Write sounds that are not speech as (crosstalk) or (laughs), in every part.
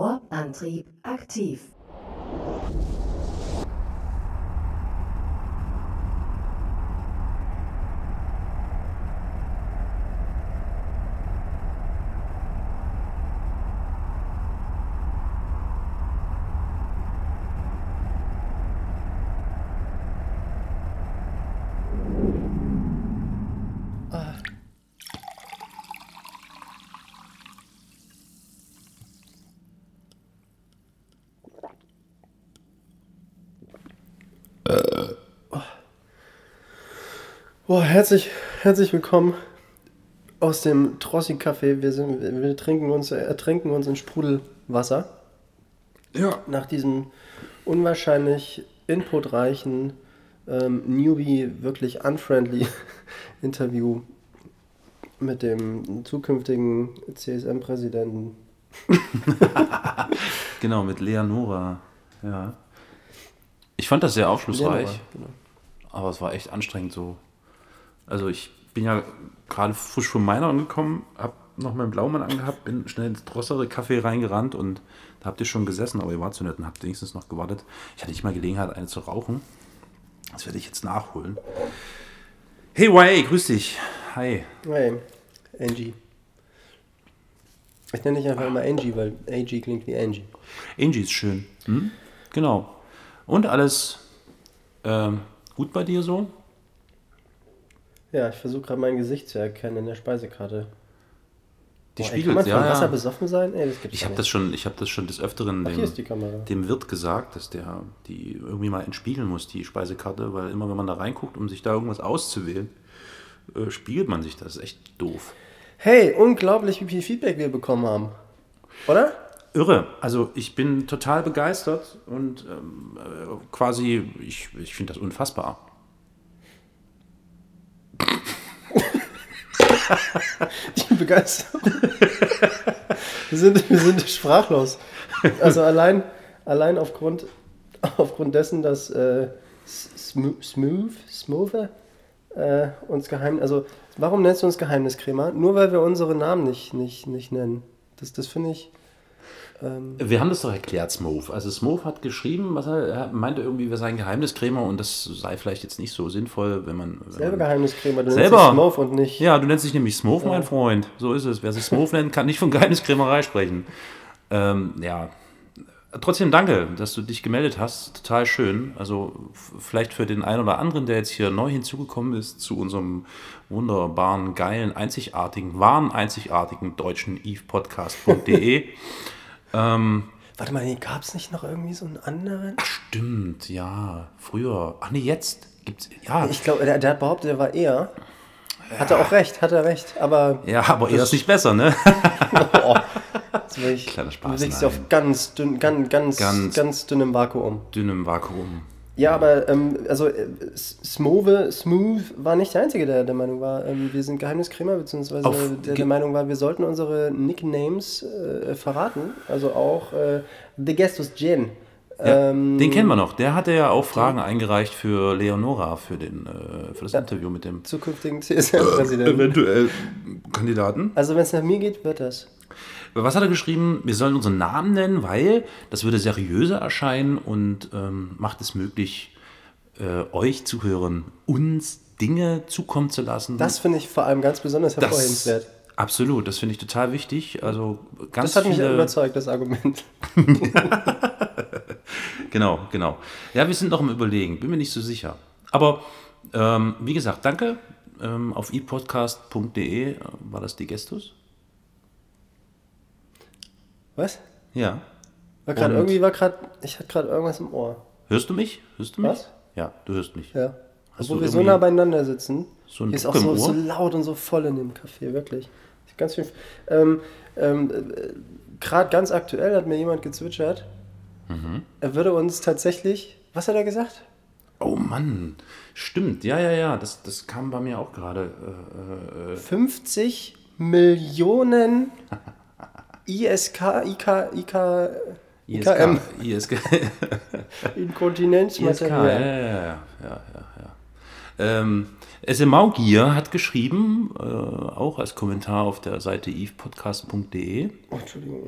Warp-Antrieb aktiv. Boah, herzlich, herzlich willkommen aus dem Trossi-Café. Wir, sind, wir trinken uns, ertrinken uns in Sprudelwasser. Ja. Nach diesem unwahrscheinlich inputreichen, ähm, Newbie, wirklich unfriendly (laughs) Interview mit dem zukünftigen CSM-Präsidenten. (laughs) Genau, mit Leonora. Ja. Ich fand das sehr aufschlussreich, Leonora, genau. aber es war echt anstrengend so. Also ich bin ja gerade frisch von meiner angekommen, hab noch meinen Blaumann angehabt, bin schnell ins Drossere Café reingerannt und da habt ihr schon gesessen, aber ihr wart zu nett und habt wenigstens noch gewartet. Ich hatte nicht mal Gelegenheit, eine zu rauchen. Das werde ich jetzt nachholen. Hey YA, grüß dich. Hi. Hey, Angie. Ich nenne dich einfach immer Angie, weil AG klingt wie Angie. Angie ist schön. Hm? Genau. Und alles ähm, gut bei dir so? Ja, ich versuche gerade mein Gesicht zu erkennen in der Speisekarte. Die ey, spiegelt, kann man von ja. Wasser ja. besoffen sein? Ey, das gibt's Ich habe das schon, ich habe das schon des Öfteren Ach, dem, dem Wirt gesagt, dass der die irgendwie mal entspiegeln muss, die Speisekarte, weil immer wenn man da reinguckt, um sich da irgendwas auszuwählen, äh, spiegelt man sich das. Das ist echt doof. Hey, unglaublich, wie viel Feedback wir bekommen haben. Oder? Irre. Also ich bin total begeistert und ähm, äh, quasi, ich, ich finde das unfassbar. (laughs) Ich bin begeistert. wir, sind, wir sind sprachlos. Also allein, allein aufgrund, aufgrund dessen, dass äh, Smooth, Smooth, äh, uns geheim... Also warum nennst du uns Geheimniskrämer? Nur weil wir unsere Namen nicht, nicht, nicht nennen. Das, das finde ich... Ähm, Wir haben das doch erklärt, Smove. Also Smove hat geschrieben, was er, er meinte irgendwie, wir seien Geheimniskrämer und das sei vielleicht jetzt nicht so sinnvoll, wenn man... Wenn selber Geheimniskrämer. Du Selber. nennst dich Smooth und nicht... Ja, du nennst dich nämlich Smove, mein Freund. So ist es. Wer sich Smove nennt, kann nicht von Geheimniskrämerei sprechen. Ähm, ja. Trotzdem danke, dass du dich gemeldet hast. Total schön. Also vielleicht für den einen oder anderen, der jetzt hier neu hinzugekommen ist zu unserem wunderbaren, geilen, einzigartigen, wahren, einzigartigen deutschen eve-podcast.de. (laughs) Warte mal, gab es nicht noch irgendwie so einen anderen? Stimmt, ja. Früher. Ach nee, jetzt gibt's. Ja, Ich glaube, der, der hat behauptet, er war er. Hat er auch recht, hat er recht. Aber ja aber eher ist nicht besser, ne? (laughs) oh, jetzt bin ich, Kleiner Spaß, du auf ganz, dünn, ganz, ganz, Ganz- ganz, dünnem Vakuum. Dünnem Vakuum. Ja, aber ähm, also äh, S- Smove, Smooth war nicht der Einzige, der der Meinung war, ähm, wir sind Geheimniskrämer, beziehungsweise Auf- der der Meinung war, wir sollten unsere Nicknames äh, verraten. Also auch äh, The Gestus Gin. Ja, Ähm, den kennen wir noch. Der hatte ja auch Fragen eingereicht für Leonora, für, den, äh, für das Interview mit dem Zukünftigen CSM-Präsidenten. eventuell Kandidaten. Also wenn es nach mir geht, wird das. Was hat er geschrieben? Wir sollen unseren Namen nennen, weil das würde seriöser erscheinen und ähm, macht es möglich, äh, euch Zuhörern uns Dinge zukommen zu lassen. Das finde ich vor allem ganz besonders hervorhebenswert. Absolut, das finde ich total wichtig. Also ganz Das hat mich überzeugt, das Argument. (laughs) Genau, genau. Ja, wir sind noch im Überlegen, bin mir nicht so sicher. Aber ähm, wie gesagt, danke. Ähm, auf epodcast.de äh, war das die Gestus? Was? Ja. War gerade irgendwie war gerade, ich hatte gerade irgendwas im Ohr. Hörst du mich? Hörst du mich? Was? Ja, du hörst mich. Ja. Hast Obwohl wir so nah beieinander sitzen. so einen Hier ist auch so, so laut und so voll in dem Café, wirklich. Ganz schön. Ähm, ähm, äh, gerade ganz aktuell hat mir jemand gezwitschert, Mhm. er würde uns tatsächlich, was hat er gesagt? Oh Mann, stimmt. Ja, ja, ja, das, das kam bei mir auch gerade. Äh, äh, 50 Millionen (laughs) ISK, IK, IK, IKM, ISK. ISK. ISK, ja, Inkontinenzmaterial. ja, ja, ja, ja, ja. Ähm, SMAugier hat geschrieben, äh, auch als Kommentar auf der Seite evepodcast.de, Oh, Entschuldigung.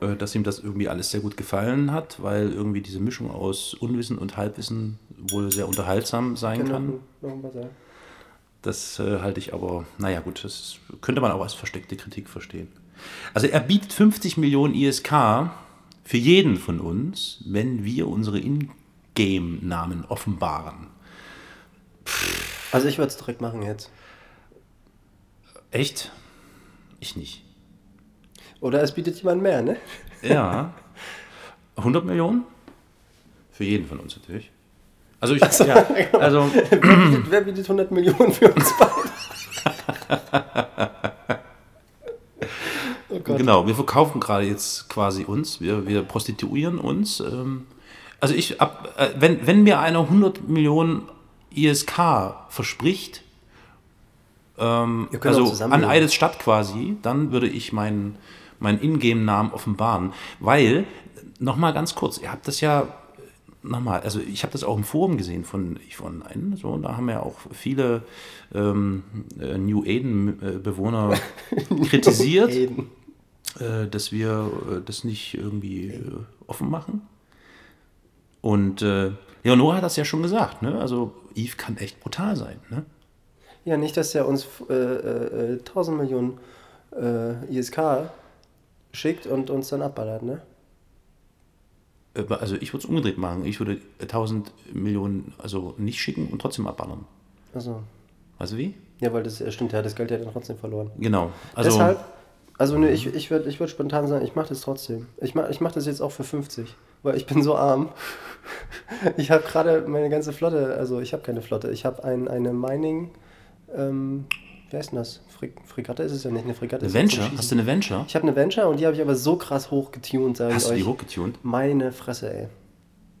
äh, dass ihm das irgendwie alles sehr gut gefallen hat, weil irgendwie diese Mischung aus Unwissen und Halbwissen wohl sehr unterhaltsam sein Kann kann. noch, noch. Das äh, halte ich aber, naja gut, das könnte man auch als versteckte Kritik verstehen. Also er bietet 50 Millionen ISK für jeden von uns, wenn wir unsere Ingame-Namen offenbaren. Also ich würde es direkt machen jetzt. Echt? Ich nicht. Oder es bietet jemand mehr, ne? Ja. (laughs) 100 Millionen? Für jeden von uns natürlich. Also ich, ja, (laughs) also Wer bietet, wer bietet 100 Millionen für uns beide? (laughs) Gott. Genau, wir verkaufen gerade jetzt quasi uns, wir, wir prostituieren uns. Ähm, also ich, ab, äh, wenn, wenn mir einer 100 Millionen ISK verspricht, ähm, also an. Eides Stadt quasi, dann würde ich meinen, meinen Ingame-Namen offenbaren. Weil, nochmal ganz kurz, ihr habt das ja, nochmal, also ich habe das auch im Forum gesehen von von einen, so, da haben ja auch viele ähm, äh, New Eden-Bewohner (laughs) kritisiert Eden. Äh, dass wir äh, das nicht irgendwie äh, offen machen. Und äh, Leonora hat das ja schon gesagt, ne? Also Eve kann echt brutal sein, ne? Ja, nicht, dass er uns äh, äh, äh, 1000 Millionen äh, ISK schickt und uns dann abballert, ne? Äh, Also ich würde es umgedreht machen. Ich würde 1000 Millionen also nicht schicken und trotzdem abballern. Also, Also wie? ja, weil das äh, stimmt, hat das Geld ja dann trotzdem verloren. Genau. Also Deshalb, also ne, ich, ich würde ich würd spontan sagen, ich mache das trotzdem. Ich mache ich mach das jetzt auch für 50, weil ich bin so arm. (laughs) Ich habe gerade meine ganze Flotte, also ich habe keine Flotte, ich habe ein, eine Mining, ähm, wie heißt denn das? Fre Fregatte ist es ja nicht, eine Fregatte eine Venture? Hast du eine Venture? Ich habe eine Venture und die habe ich aber so krass hochgetunt, sage ich Hast du euch. die hochgetunt? Meine Fresse, ey.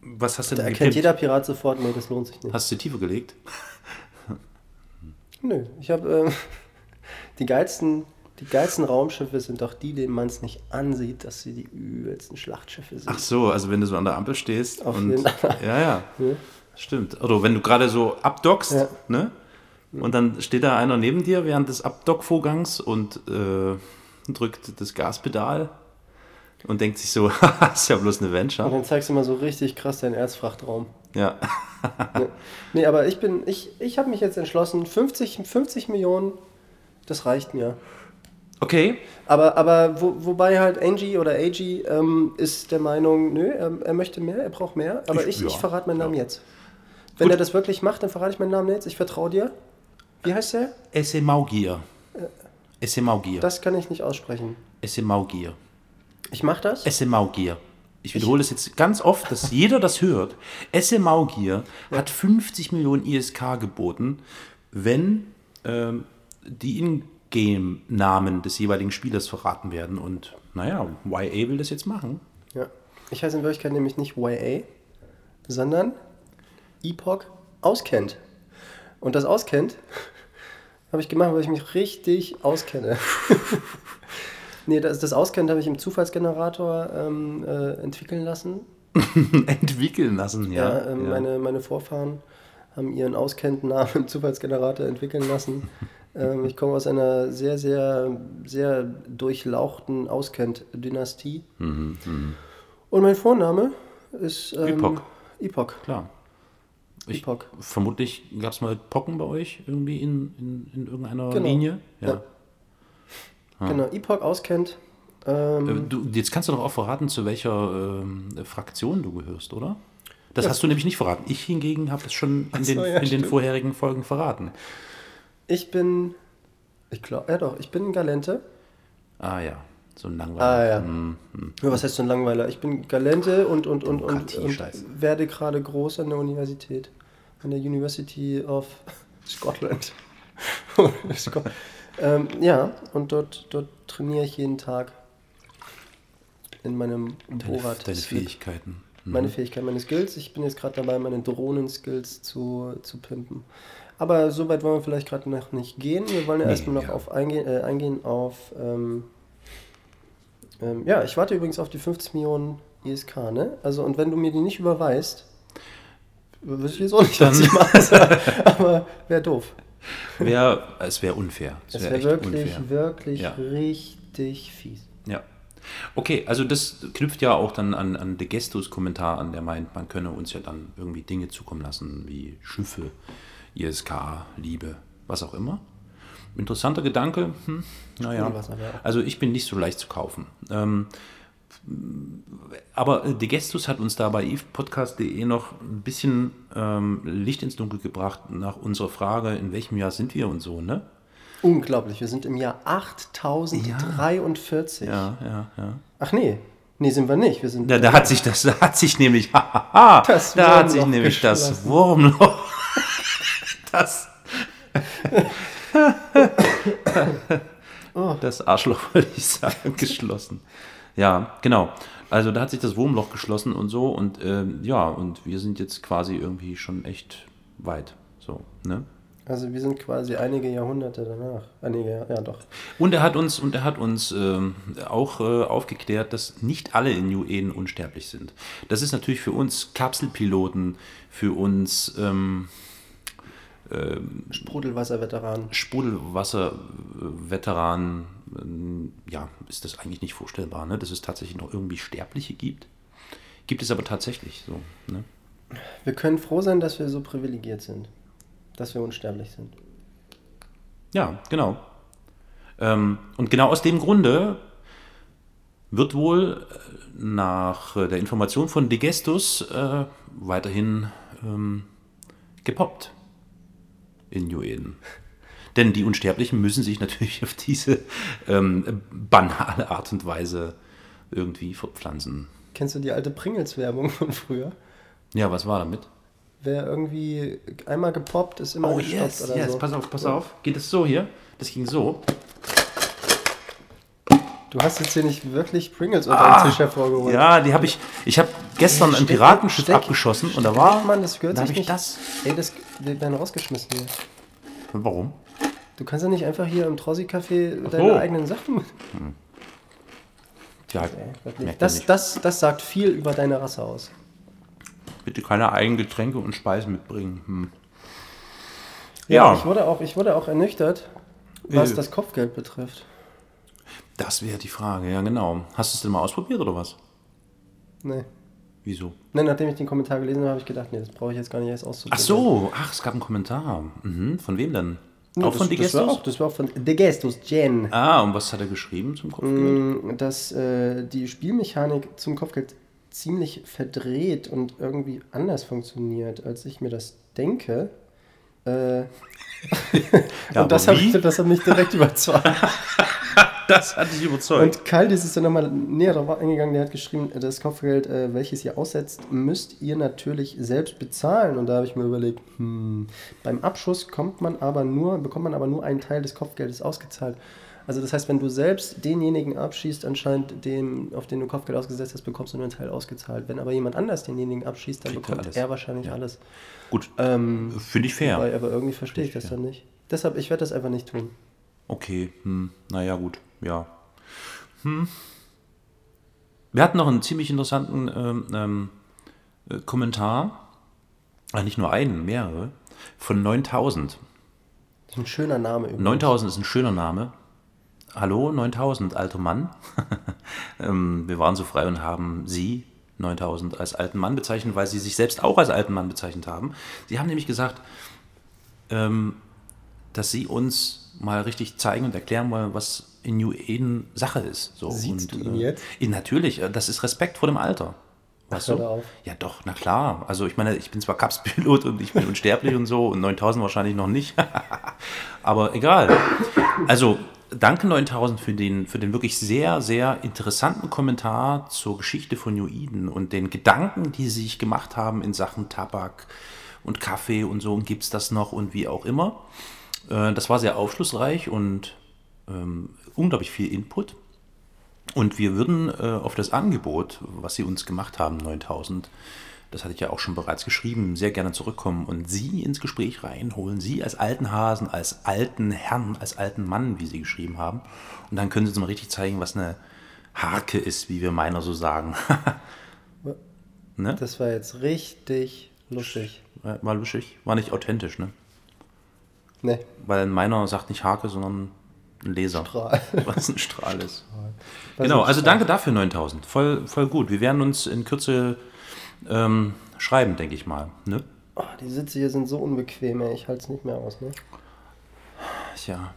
Was hast du Da denn erkennt gekippt? jeder Pirat sofort, nee, das lohnt sich nicht. Hast du tiefer gelegt? Nö, ich habe ähm, (laughs) die geilsten, die geilsten Raumschiffe sind doch die, denen man es nicht ansieht, dass sie die übelsten Schlachtschiffe sind. Ach so, also wenn du so an der Ampel stehst Auf und jeden Fall. ja, ja, Ja. stimmt. Oder wenn du gerade so abdockst, Ja. ne? Und dann steht da einer neben dir während des Abdockvorgangs und äh, drückt das Gaspedal und denkt sich so, (laughs) ist ja bloß eine Und Venture. dann zeigst du mal so richtig krass deinen Erzfrachtraum. Ja. Ja. Nee, aber ich bin, ich, ich habe mich jetzt entschlossen, 50, 50 Millionen, das reicht mir. Okay. Aber, aber wo, wobei halt Angie oder AG ähm, ist der Meinung, nö, er, er möchte mehr, er braucht mehr, aber Ich- ich, ich, ja, verrate meinen ja. Namen jetzt. Wenn Gut. er das wirklich macht, dann verrate ich meinen Namen jetzt. Ich vertraue dir. Wie heißt der? Esse Maugier. Esse Maugier. Das kann ich nicht aussprechen. Esse Maugier. Ich mache das. Esse Maugier. Ich wiederhole es jetzt ganz oft, dass jeder das hört. Esse Maugier hat 50 Millionen ISK geboten, wenn ähm, die Ingame-Namen des jeweiligen Spielers verraten werden. Und naja, YA will das jetzt machen. Ja. Ich heiße in Wirklichkeit nämlich nicht YA, sondern Epoch auskennt. Und das auskennt (laughs) habe ich gemacht, weil ich mich richtig auskenne. (laughs) nee, das, das auskennt habe ich im Zufallsgenerator ähm, äh, entwickeln lassen. (laughs) Entwickeln lassen, ja. Ja, ähm, ja. Meine, meine Vorfahren haben ihren Auskenntnamen im Zufallsgenerator entwickeln lassen. Ähm, ich komme aus einer sehr, sehr, sehr durchlauchten Auskennt-Dynastie. Mhm, Und mein Vorname ist ähm, Epoch. Epoch. Klar. Ich, Epoch. vermutlich gab es mal Pocken bei euch irgendwie in, in, in irgendeiner Genau. Linie. Ja. Genau, Epoch auskennt. Ähm, Äh, Du, jetzt kannst du doch auch verraten, zu welcher ähm, Fraktion du gehörst, oder? Das Ja. hast du nämlich nicht verraten. Ich hingegen habe es schon in, den, so, ja, in den vorherigen Folgen verraten. Ich bin, ich glaube, ja doch, ich bin Galente. Ah ja, so ein Langweiler. Ah ja. Hm. Ja, was heißt so ein Langweiler? Ich bin Galente und, und, und, und, und werde gerade groß an der Universität. An der University of (laughs) Scotland. (laughs) Scot- ähm, ja, und dort, dort trainiere ich jeden Tag in meinem Deine, Borat. deine Fähigkeiten. Mhm. Meine Fähigkeit, meine Skills. Ich bin jetzt gerade dabei, meine Drohnen-Skills zu, zu pimpen. Aber so weit wollen wir vielleicht gerade noch nicht gehen. Wir wollen ja Nee, erstmal noch ja. auf eingehen, äh, eingehen auf. Ähm, ähm, ja, ich warte übrigens auf die 50 Millionen ISK, ne? Also, und wenn du mir die nicht überweist, wüsste ich jetzt auch nicht, was Dann- ich mache. (laughs) Aber wäre doof. Wär, es wäre unfair. Es wär wäre echt wirklich, unfair. wirklich Ja. richtig fies. Ja. Okay, also das knüpft ja auch dann an, an De Gestus Kommentar an, der meint, man könne uns ja dann irgendwie Dinge zukommen lassen, wie Schiffe, ISK, Liebe, was auch immer. Interessanter Gedanke, hm, naja. Also ich bin nicht so leicht zu kaufen. Ähm, aber De Gestus hat uns da bei evepodcast.de noch ein bisschen ähm, Licht ins Dunkel gebracht nach unserer Frage, in welchem Jahr sind wir und so, ne? Unglaublich, wir sind im Jahr 8043. Ja, ja, ja. Ach nee, nee, sind wir nicht. Wir sind Da, da hat sich das, da hat sich nämlich, (laughs) Das da hat sich nämlich das. Wurmloch, das, Oh. das Arschloch, (laughs) wollte ich sagen, geschlossen. Ja, genau. Also da hat sich das Wurmloch geschlossen und so und ähm, ja, und wir sind jetzt quasi irgendwie schon echt weit. So, ne? Also wir sind quasi einige Jahrhunderte danach. Einige, ja doch. Und er hat uns, und er hat uns ähm, auch äh, aufgeklärt, dass nicht alle in New Eden unsterblich sind. Das ist natürlich für uns Kapselpiloten, für uns ähm, Sprudelwasserveteran. Sprudelwasser-Veteranen, ähm, ja, ist das eigentlich nicht vorstellbar, ne? dass es tatsächlich noch irgendwie Sterbliche gibt. Gibt es aber tatsächlich so. Ne? Wir können froh sein, dass wir so privilegiert sind. Dass wir unsterblich sind. Ja, genau. Ähm, und genau aus dem Grunde wird wohl äh, nach der Information von Digestus äh, weiterhin ähm, gepoppt in New Eden. Denn die Unsterblichen müssen sich natürlich auf diese ähm, banale Art und Weise irgendwie fortpflanzen. Kennst du die alte Pringles-Werbung von früher? Ja, was war damit? Wer irgendwie einmal gepoppt, ist immer gestoppt oder so. Oh, pass auf, pass auf. Geht es so hier? Das ging so. Du hast jetzt hier nicht wirklich Pringles unter dem Tisch hervorgeholt. Ja, die habe ich. Ich habe gestern ein Piratenschiff steck- abgeschossen und da war. Mann, das gehört da sich habe ich nicht. das. Ey, das die werden rausgeschmissen hier. Warum? Du kannst ja nicht einfach hier im Trossi-Café so. deine eigenen Sachen. Ja, Wirklich. merkt er Das, nicht. das, das sagt viel über deine Rasse aus. Bitte keine eigenen Getränke und Speisen mitbringen. Hm. Ja, Ja. ich wurde auch, ich wurde auch ernüchtert, was Äh. das Kopfgeld betrifft. Das wäre die Frage, ja genau. Hast du es denn mal ausprobiert oder was? Nee. Wieso? Nee, nachdem ich den Kommentar gelesen habe, habe ich gedacht, nee, das brauche ich jetzt gar nicht erst auszuprobieren. Ach so, ach, es gab einen Kommentar. Mhm. Von wem denn? Ja, auch das, von das war auch, das war auch von Degestus, Jen. Ah, und was hat er geschrieben zum Kopfgeld? Mm, Dass äh, die Spielmechanik zum Kopfgeld ziemlich verdreht und irgendwie anders funktioniert, als ich mir das denke. Äh, (laughs) Ja, und das, hat, wie? das hat mich direkt (laughs) überzeugt. (laughs) Das hat dich überzeugt. Und Kaldis ist dann nochmal näher darauf eingegangen, der hat geschrieben, das Kopfgeld, äh, welches ihr aussetzt, müsst ihr natürlich selbst bezahlen. Und da habe ich mir überlegt, hm, beim Abschuss kommt man aber nur, bekommt man aber nur einen Teil des Kopfgeldes ausgezahlt. Also das heißt, wenn du selbst denjenigen abschießt, anscheinend den, auf den du Kopfgeld ausgesetzt hast, bekommst du nur einen Teil ausgezahlt. Wenn aber jemand anders denjenigen abschießt, dann Kriegt bekommt alles. er wahrscheinlich Ja. alles. Gut, Ähm, finde ich fair. weil, aber irgendwie verstehe ich das fair. dann nicht. Deshalb, ich werde das einfach nicht tun. Okay, hm, naja, gut, ja. Hm. Wir hatten noch einen ziemlich interessanten ähm, ähm, äh, Kommentar, äh, nicht nur einen, mehrere, von 9000. Das ist ein schöner Name übrigens. 9000 ist ein schöner Name. Hallo, 9000, alter Mann. (laughs) ähm, wir waren so frei und haben Sie, 9000, als alten Mann bezeichnet, weil Sie sich selbst auch als alten Mann bezeichnet haben. Sie haben nämlich gesagt, ähm, dass Sie uns mal richtig zeigen und erklären wollen, was in New Eden Sache ist. So, Siehst und, du ihn jetzt? äh, natürlich, äh, das ist Respekt vor dem Alter. Weißt hör du? Ja, doch, na klar. Also ich meine, ich bin zwar Kapspilot und ich bin unsterblich und so und 9000 wahrscheinlich noch nicht. (laughs) Aber egal. Also danke 9000 für den, für den wirklich sehr, sehr interessanten Kommentar zur Geschichte von Eden und den Gedanken, die sie sich gemacht haben in Sachen Tabak und Kaffee und so und gibt es das noch und wie auch immer. Äh, Das war sehr aufschlussreich und ähm, unglaublich viel Input. Und wir würden äh, auf das Angebot, was Sie uns gemacht haben, 9000, das hatte ich ja auch schon bereits geschrieben, sehr gerne zurückkommen und Sie ins Gespräch reinholen. Sie als alten Hasen, als alten Herrn, als alten Mann, wie Sie geschrieben haben. Und dann können Sie uns mal richtig zeigen, was eine Harke ist, wie wir meiner so sagen. (laughs) ne? Das war jetzt richtig lustig. War lustig, war nicht authentisch, ne? Nee. Weil meiner sagt nicht Hake, sondern ein Laser. Strahl. (laughs) Was ein Strahl ist. Was Genau, ein also Strahl. danke dafür 9000. Voll, voll gut. Wir werden uns in Kürze ähm, schreiben, denke ich mal. Ne? Oh, die Sitze hier sind so unbequem, ey. Ich halte es nicht mehr aus, ne? Tja.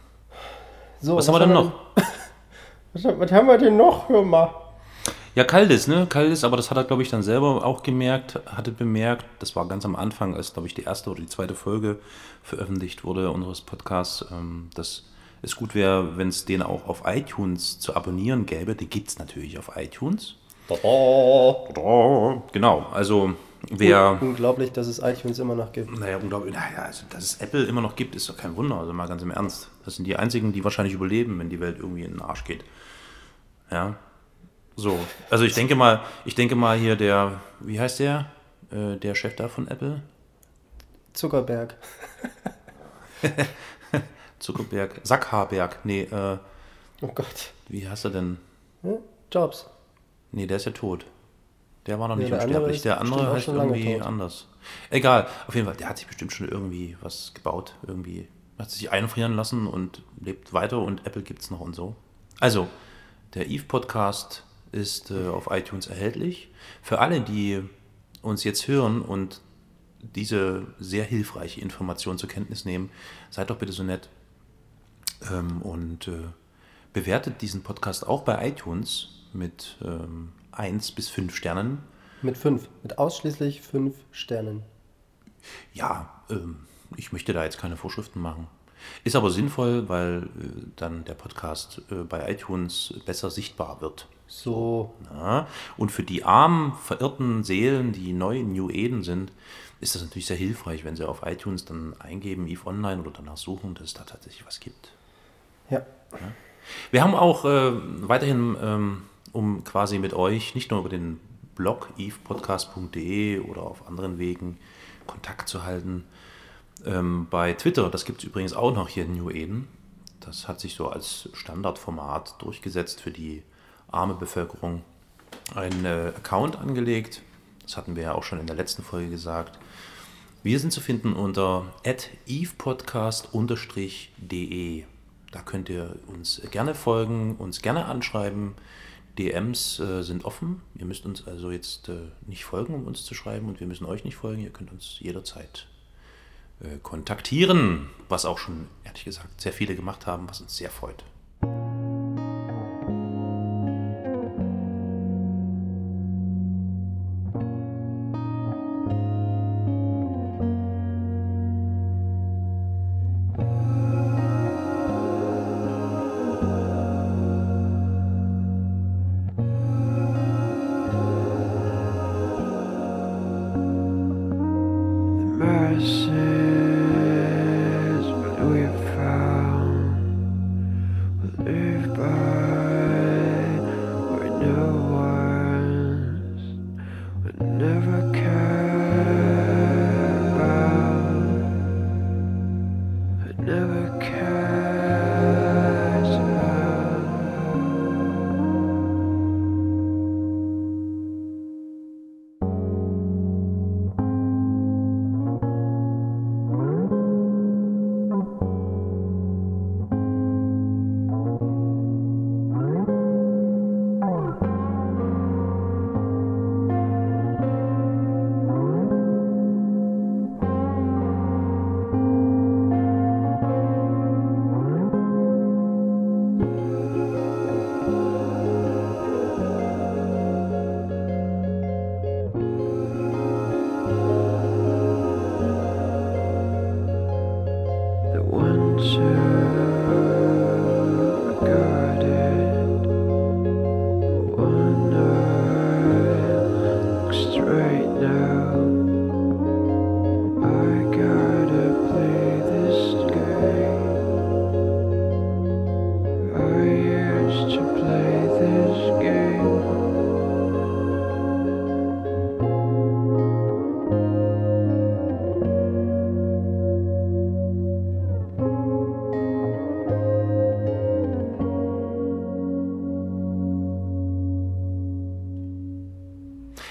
So, Was haben wir denn noch? (laughs) Was, was haben wir denn noch? Hör mal. Ja, Kaldis, ne? Kaldis, aber das hat er, glaube ich, dann selber auch gemerkt, hatte bemerkt, das war ganz am Anfang, als, glaube ich, die erste oder die zweite Folge veröffentlicht wurde unseres Podcasts, ähm, dass es gut wäre, wenn es den auch auf iTunes zu abonnieren gäbe. Die gibt es natürlich auf iTunes. Genau, also wer... Unglaublich, dass es iTunes immer noch gibt. Naja, unglaublich. Naja, also, dass es Apple immer noch gibt, ist doch kein Wunder. Also mal ganz im Ernst. Das sind die einzigen, die wahrscheinlich überleben, wenn die Welt irgendwie in den Arsch geht. Ja. So. Also ich denke mal, ich denke mal hier der, wie heißt der? Äh, der Chef da von Apple? Zuckerberg. (laughs) Zuckerberg. Sackhaarberg. Nee, äh, Oh Gott. wie heißt er denn? Hm? Jobs. Nee, der ist ja tot. Der war noch Nee, nicht der andere unsterblich. ist Der andere heißt irgendwie tot. anders. Egal, auf jeden Fall, der hat sich bestimmt schon irgendwie was gebaut. Irgendwie hat sich einfrieren lassen und lebt weiter und Apple gibt es noch und so. Also, der Eve Podcast ist äh, auf iTunes erhältlich. Für alle, die uns jetzt hören und diese sehr hilfreiche Information zur Kenntnis nehmen, seid doch bitte so nett ähm, und äh, bewertet diesen Podcast auch bei iTunes mit ähm, 1 bis 5 Sternen. Mit fünf. Mit ausschließlich fünf Sternen. Ja, ähm, ich möchte da jetzt keine Vorschriften machen. Ist aber sinnvoll, weil äh, dann der Podcast äh, bei iTunes besser sichtbar wird. So. Ja? Und für die armen, verirrten Seelen, die neu in New Eden sind, ist das natürlich sehr hilfreich, wenn sie auf iTunes dann eingeben, Eve Online oder danach suchen, dass es da tatsächlich was gibt. Ja. Wir haben auch äh, weiterhin, ähm, um quasi mit euch nicht nur über den Blog evepodcast.de oder auf anderen Wegen Kontakt zu halten, ähm, bei Twitter, das gibt es übrigens auch noch hier in New Eden. Das hat sich so als Standardformat durchgesetzt für die arme Bevölkerung. Ein äh, Account angelegt, das hatten wir ja auch schon in der letzten Folge gesagt. Wir sind zu finden unter evepodcast-de. Da könnt ihr uns gerne folgen, uns gerne anschreiben. DMs äh, sind offen. Ihr müsst uns also jetzt äh, nicht folgen, um uns zu schreiben und wir müssen euch nicht folgen. Ihr könnt uns jederzeit äh, kontaktieren, was auch schon, ehrlich gesagt, sehr viele gemacht haben, was uns sehr freut.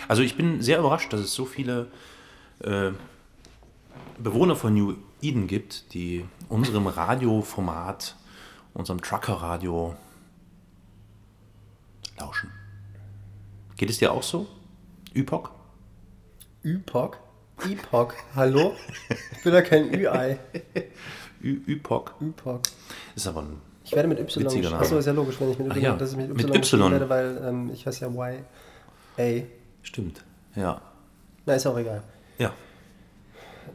Also ich bin sehr überrascht, dass es so viele äh, Bewohner von New Eden gibt, die unserem Radioformat unserem Trucker-Radio lauschen. Geht es dir auch so? Üpok? Üpok? Epoch? Hallo? Ich bin ja kein Ü-Ei. Üpok? Üpok. Ist aber ein. Ich werde mit Y. Achso, ist ja logisch, wenn ich mit Ach Y, ja, dass ich mit Y, mit Y. werde, weil ähm, ich heiße ja Y-A. Stimmt. Ja. Na, ist auch egal. Ja.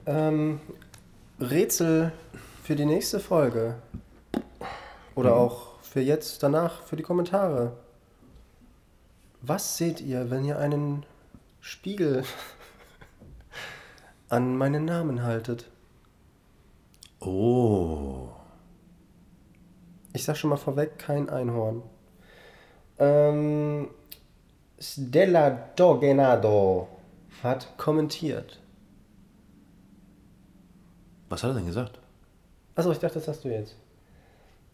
Ähm, Rätsel für die nächste Folge. Oder Mhm. auch für jetzt, danach, für die Kommentare. Was seht ihr, wenn ihr einen Spiegel (laughs) an meinen Namen haltet? Oh. Ich sag schon mal vorweg, kein Einhorn. Ähm, Stella Dogenado hat kommentiert. Was hat er denn gesagt? Achso, ich dachte, das hast du jetzt.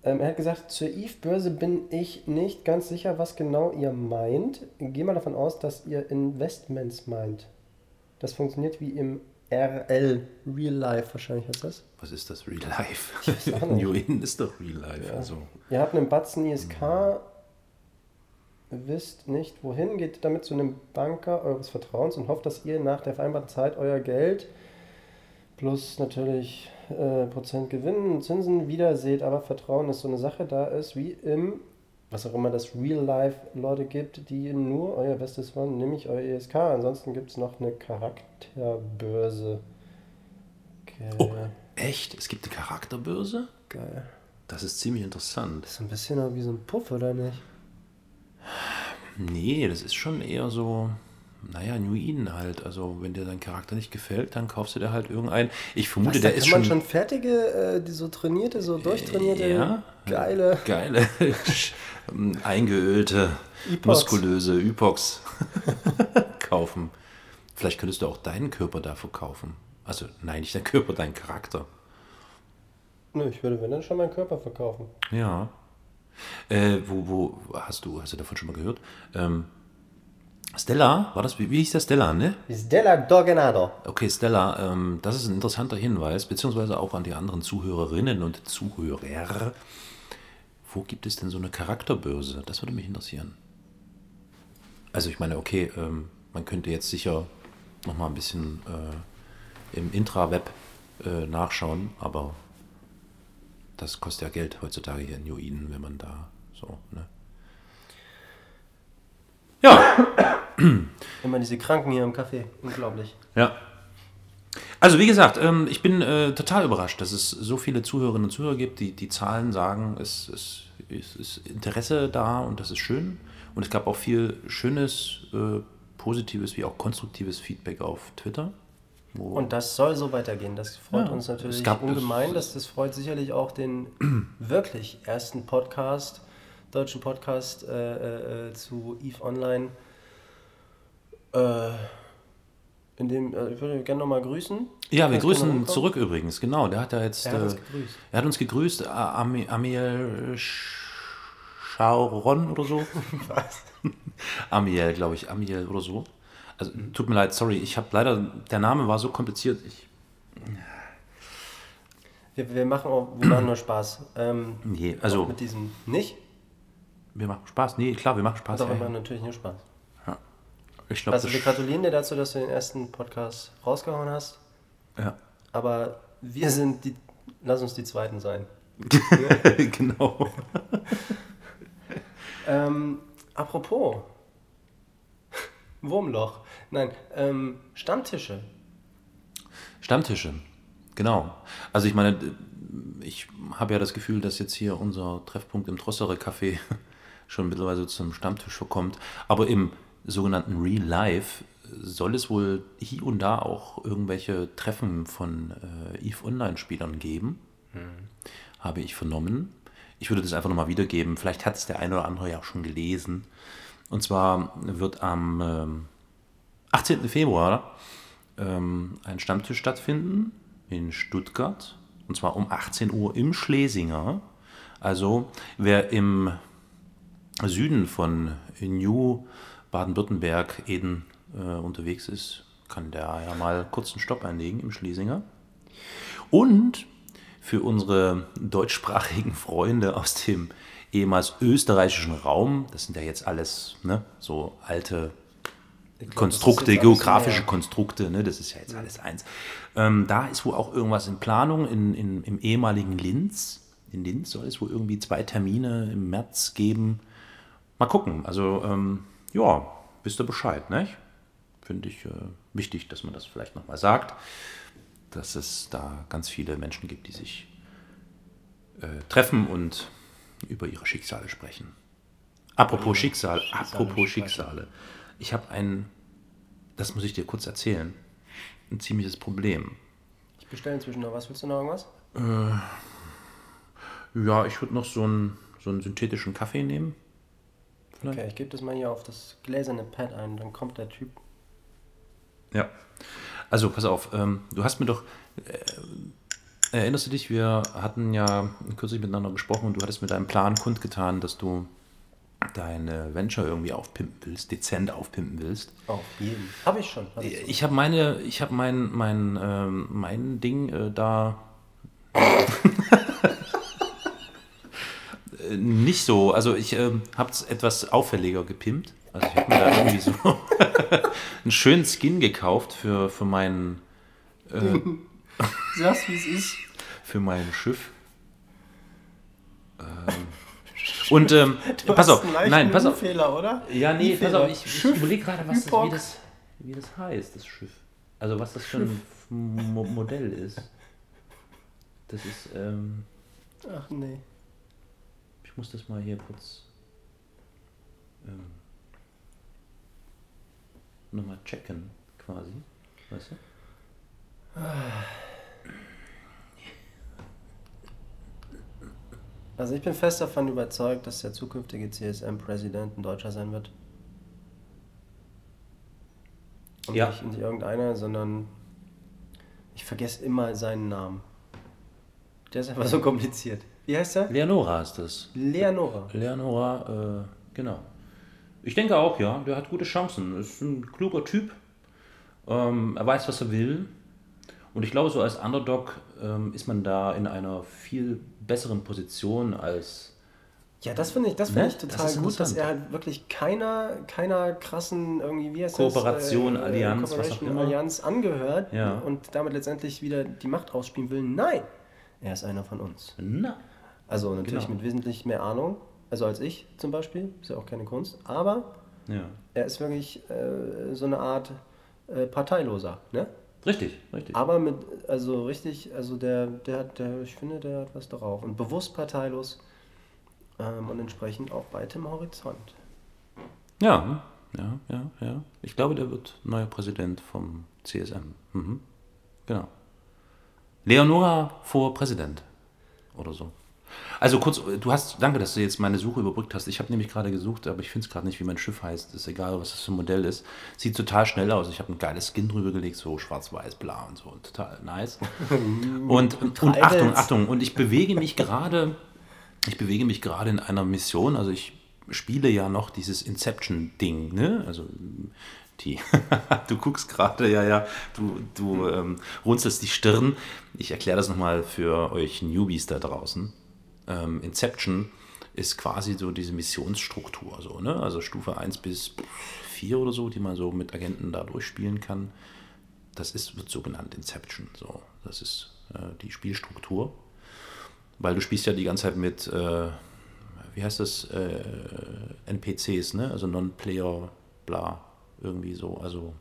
Ähm, er hat gesagt, zur Eve-Börse bin ich nicht ganz sicher, was genau ihr meint. Geh mal davon aus, dass ihr Investments meint. Das funktioniert wie im RL, Real Life wahrscheinlich heißt das. Was ist das Real Life? (laughs) New Inn ist doch Real Life. Also. Ihr habt einen Batzen ISK, wisst nicht wohin, geht damit zu einem Banker eures Vertrauens und hofft, dass ihr nach der vereinbarten Zeit euer Geld plus natürlich äh, Prozent Gewinn und Zinsen wieder seht. Aber Vertrauen ist so eine Sache, da es wie im, was auch immer das Real Life Leute gibt, die nur euer Bestes wollen, nämlich euer ESK. Ansonsten gibt es noch eine Charakterbörse. Okay, Oh, echt? Es gibt eine Charakterbörse? geil. Das ist ziemlich interessant. Das ist ein bisschen wie so ein Puff, oder nicht? Nee, das ist schon eher so, naja, New Eden halt. Also, wenn dir dein Charakter nicht gefällt, dann kaufst du dir halt irgendeinen. Ich vermute, Was, da der ist kann man schon. fertige, äh, die so trainierte, so durchtrainierte, Ja. geile. (laughs) Geile, (laughs) eingeölte, Epox. muskulöse Üpox (laughs) kaufen. Vielleicht könntest du auch deinen Körper da verkaufen. Also, nein, nicht dein Körper, deinen Charakter. Nö, ich würde, wenn dann schon meinen Körper verkaufen. Ja. Äh, wo, wo hast du, hast du davon schon mal gehört? Ähm, Stella, war das, wie, wie hieß der Stella, ne? Stella Dogenado. Okay, Stella, ähm, das ist ein interessanter Hinweis, beziehungsweise auch an die anderen Zuhörerinnen und Zuhörer. Wo gibt es denn so eine Charakterbörse? Das würde mich interessieren. Also ich meine, okay, ähm, man könnte jetzt sicher noch mal ein bisschen äh, im Intraweb äh, nachschauen, aber das kostet ja Geld heutzutage hier in New Eden, wenn man da so, ne? Ja, (coughs) Immer diese Kranken hier im Café. Unglaublich. Ja. Also wie gesagt, ähm, ich bin äh, total überrascht, dass es so viele Zuhörerinnen und Zuhörer gibt, die die Zahlen sagen, es, es, es ist Interesse da und das ist schön. Und es gab auch viel schönes, äh, positives wie auch konstruktives Feedback auf Twitter. Wo, Und das soll so weitergehen. Das freut Ja, uns natürlich ungemein. Das, das freut sicherlich auch den (clears throat) wirklich ersten Podcast, deutschen Podcast äh, äh, zu EVE Online. Äh, in dem, äh, ich würde gerne nochmal grüßen. ja, wir grüßen zurück übrigens, genau. Der hat ja jetzt. Er hat uns äh, gegrüßt. Er hat uns gegrüßt, Amiel Schauron oder so. (laughs) Was? Amiel, glaube ich, Amiel oder so. Also tut mir leid, sorry, ich habe leider, der Name war so kompliziert. Ich, Wir, wir, machen auch, wir machen nur Spaß. Ähm, nee, also mit diesem nicht, wir machen Spaß. Nee, klar, wir machen Spaß. doch wir machen natürlich nur Spaß. ja. Ich glaube, Also wir gratulieren dir dazu, dass du den ersten Podcast rausgehauen hast. ja. Aber wir sind die. Lass uns die zweiten sein. (laughs) genau. (laughs) Ähm, apropos. (laughs) Wurmloch. Nein, ähm, Stammtische. Stammtische, genau. Also ich meine, ich habe ja das Gefühl, dass jetzt hier unser Treffpunkt im Trossere Café (laughs) schon mittlerweile zum Stammtisch verkommt. Aber im sogenannten Real Life soll es wohl hier und da auch irgendwelche Treffen von äh, EVE Online-Spielern geben. Habe ich vernommen. Ich würde das einfach nochmal wiedergeben. Vielleicht hat es der eine oder andere ja auch schon gelesen. Und zwar wird am ähm, 18. Februar ähm, ein Stammtisch stattfinden in Stuttgart. Und zwar um 18 Uhr im Schlesinger. Also wer im Süden von New Baden-Württemberg, Eden äh, unterwegs ist, kann der ja mal kurz einen Stopp einlegen im Schlesinger. Und für unsere deutschsprachigen Freunde aus dem ehemals österreichischen Raum, das sind ja jetzt alles ne, so alte glaub, Konstrukte, geografische. Konstrukte, ne, das ist ja jetzt alles eins. Ähm, da ist wohl auch irgendwas in Planung in, in, im ehemaligen Linz. In Linz soll es wohl irgendwie zwei Termine im März geben. Mal gucken. Also, ähm, ja, wisst ihr Bescheid, ne? Finde ich äh, wichtig, dass man das vielleicht nochmal sagt, dass es da ganz viele Menschen gibt, die sich äh, treffen und über ihre Schicksale sprechen. Apropos Schicksal, apropos. Schicksale. Ich habe ein, das muss ich dir kurz erzählen, ein ziemliches Problem. Ich bestelle inzwischen noch was. Willst du noch irgendwas? Ja, ich würde noch so einen, so einen synthetischen Kaffee nehmen. Vielleicht? Okay, ich gebe das mal hier auf das gläserne Pad ein. Dann kommt der Typ. Ja. Also, pass auf, ähm, du hast mir doch. Äh, erinnerst du dich, wir hatten ja kürzlich miteinander gesprochen und du hattest mir deinen Plan kundgetan, dass du deine Venture irgendwie aufpimpen willst, dezent aufpimpen willst. Auf jeden. Habe ich schon. Hab ich schon. Ich habe meine, ich habe mein, mein, ähm, mein Ding äh, da äh, (laughs) nicht so. Also ich ähm, habe es etwas auffälliger gepimpt. Also ich habe mir da irgendwie so (laughs) einen schönen Skin gekauft für, für mein (laughs) Sag's, wie es ist. für mein Schiff. Ähm, (laughs) und ähm, Du pass auf, nein, pass auf. Fehler, oder? Ja, nee, pass auf, ich, ich überlege gerade, was das, wie, das, wie das heißt, das Schiff. Also was das für ein Mo Modell ist. Das ist, ähm, Ach nee. ich muss das mal hier kurz ähm, nochmal checken, quasi. Weißt du? Also ich bin fest davon überzeugt, dass der zukünftige CSM-Präsident ein Deutscher sein wird. Und Ja. nicht, nicht irgendeiner, sondern ich vergesse immer seinen Namen. Der ist einfach so kompliziert. Wie heißt er? Leonora ist das. Leonora. Leonora, äh, genau. Ich denke auch, ja, der hat gute Chancen. Ist ein kluger Typ. Ähm, er weiß, was er will. Und ich glaube, so als Underdog ähm, ist man da in einer viel besseren Position als. Ja, das finde ich, das finde Ne? ich Das total ist gut, dass er halt wirklich keiner, keiner krassen irgendwie, wie heißt Kooperation, das? Allianz, was auch immer. Allianz angehört Ja. und damit letztendlich wieder die Macht ausspielen will. Nein, er ist einer von uns. Na, Also natürlich Genau. mit wesentlich mehr Ahnung, also als ich zum Beispiel, ist ja auch keine Kunst, aber ja. er ist wirklich äh, so eine Art äh, Parteiloser, ne? Richtig, richtig. Aber mit, also richtig, also der, der hat, der, ich finde, der hat was darauf. Und bewusst parteilos ähm, und entsprechend auch weit im Horizont. Ja, ja, ja, ja. Ich glaube, der wird neuer Präsident vom CSM. Mhm. Genau. Leonora vor Präsident oder so. Also kurz, du hast, danke, dass du jetzt meine Suche überbrückt hast. Ich habe nämlich gerade gesucht, aber ich finde es gerade nicht, wie mein Schiff heißt. Ist egal, was das für ein Modell ist. Sieht total schnell aus. Ich habe ein geiles Skin drüber gelegt, so schwarz-weiß, bla und so. Total nice. (laughs) Und, und. Achtung, Achtung. Und ich bewege mich gerade, ich bewege mich gerade in einer Mission. Also ich spiele ja noch dieses Inception-Ding, ne? Also die, (laughs) du guckst gerade, ja, ja, du, du ähm, runzelst die Stirn. Ich erkläre das nochmal für euch Newbies da draußen. Ähm, Inception ist quasi so diese Missionsstruktur, so, ne? Also Stufe 1 bis 4 oder so, die man so mit Agenten da durchspielen kann. Das ist, wird so genannt Inception. So. Das ist äh, die Spielstruktur. Weil du spielst ja die ganze Zeit mit, äh, wie heißt das, äh, NPCs, ne? Also Non-Player, bla, irgendwie so, also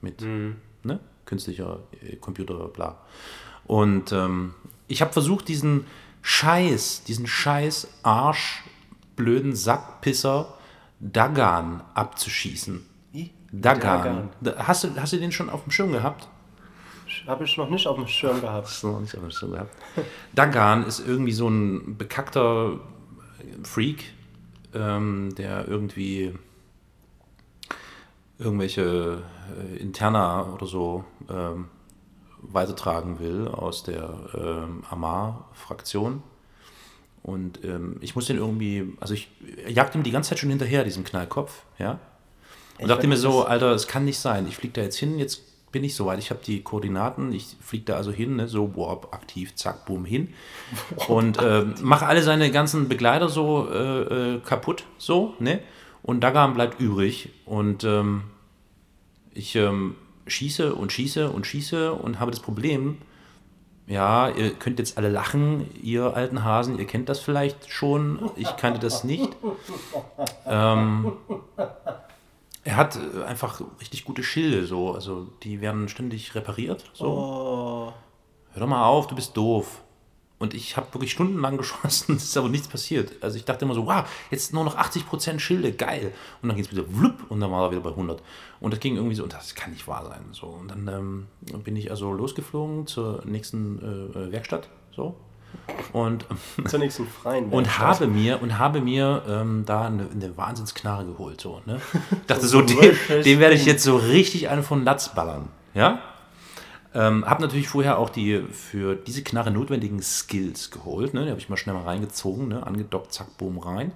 mit ne? künstlicher äh, Computer, bla. Und ähm, ich habe versucht, diesen Scheiß, diesen Scheiß Arsch, blöden Sackpisser Dagan abzuschießen. Wie? Dagan. Dagan. Da- Hast du, hast du den schon auf dem Schirm gehabt? Habe ich noch nicht auf dem Schirm gehabt. Hast du noch nicht auf dem Schirm gehabt? Dagan ist irgendwie so ein bekackter Freak, ähm, der irgendwie irgendwelche äh, Interna oder so ähm, weitertragen will aus der ähm, Amar-Fraktion. Und ähm, ich muss den irgendwie, also ich jagte ihm die ganze Zeit schon hinterher, diesem Knallkopf, ja. Und Ich dachte mir so, das- Alter, es kann nicht sein. Ich fliege da jetzt hin, jetzt bin ich soweit. Ich habe die Koordinaten, ich fliege da also hin, ne, so warp aktiv, zack, boom, hin. (laughs) Und äh, mache alle seine ganzen Begleiter so äh, äh, kaputt, so, ne? Und Dagan bleibt übrig. Und ähm, ich ähm, schieße und schieße und schieße und habe das Problem, ja, ihr könnt jetzt alle lachen, ihr alten Hasen, ihr kennt das vielleicht schon, ich kannte das nicht. Ähm, er hat äh, einfach richtig gute Schilde, so, also die werden ständig repariert. So. Oh. Hör doch mal auf, du bist doof. Und ich habe wirklich stundenlang (laughs) geschossen, es ist aber nichts passiert. Also ich dachte immer so, wow, jetzt nur noch 80% Schilde, geil. Und dann ging es wieder wlupp und dann war er wieder bei 100. Und das ging irgendwie so, und das kann nicht wahr sein. So. Und dann ähm, bin ich also losgeflogen zur nächsten äh, Werkstatt. So. Und, (laughs) Zur nächsten freien und Werkstatt. habe mir und habe mir ähm, da eine, eine Wahnsinnsknarre geholt. So, ne? (laughs) Dachte so, So dem, dem werde ich jetzt so richtig einen von Latz ballern. Ja? Ähm, habe natürlich vorher auch die für diese Knarre notwendigen Skills geholt. Ne? Die habe ich mal schnell mal reingezogen, ne? angedockt, zack, boom, rein.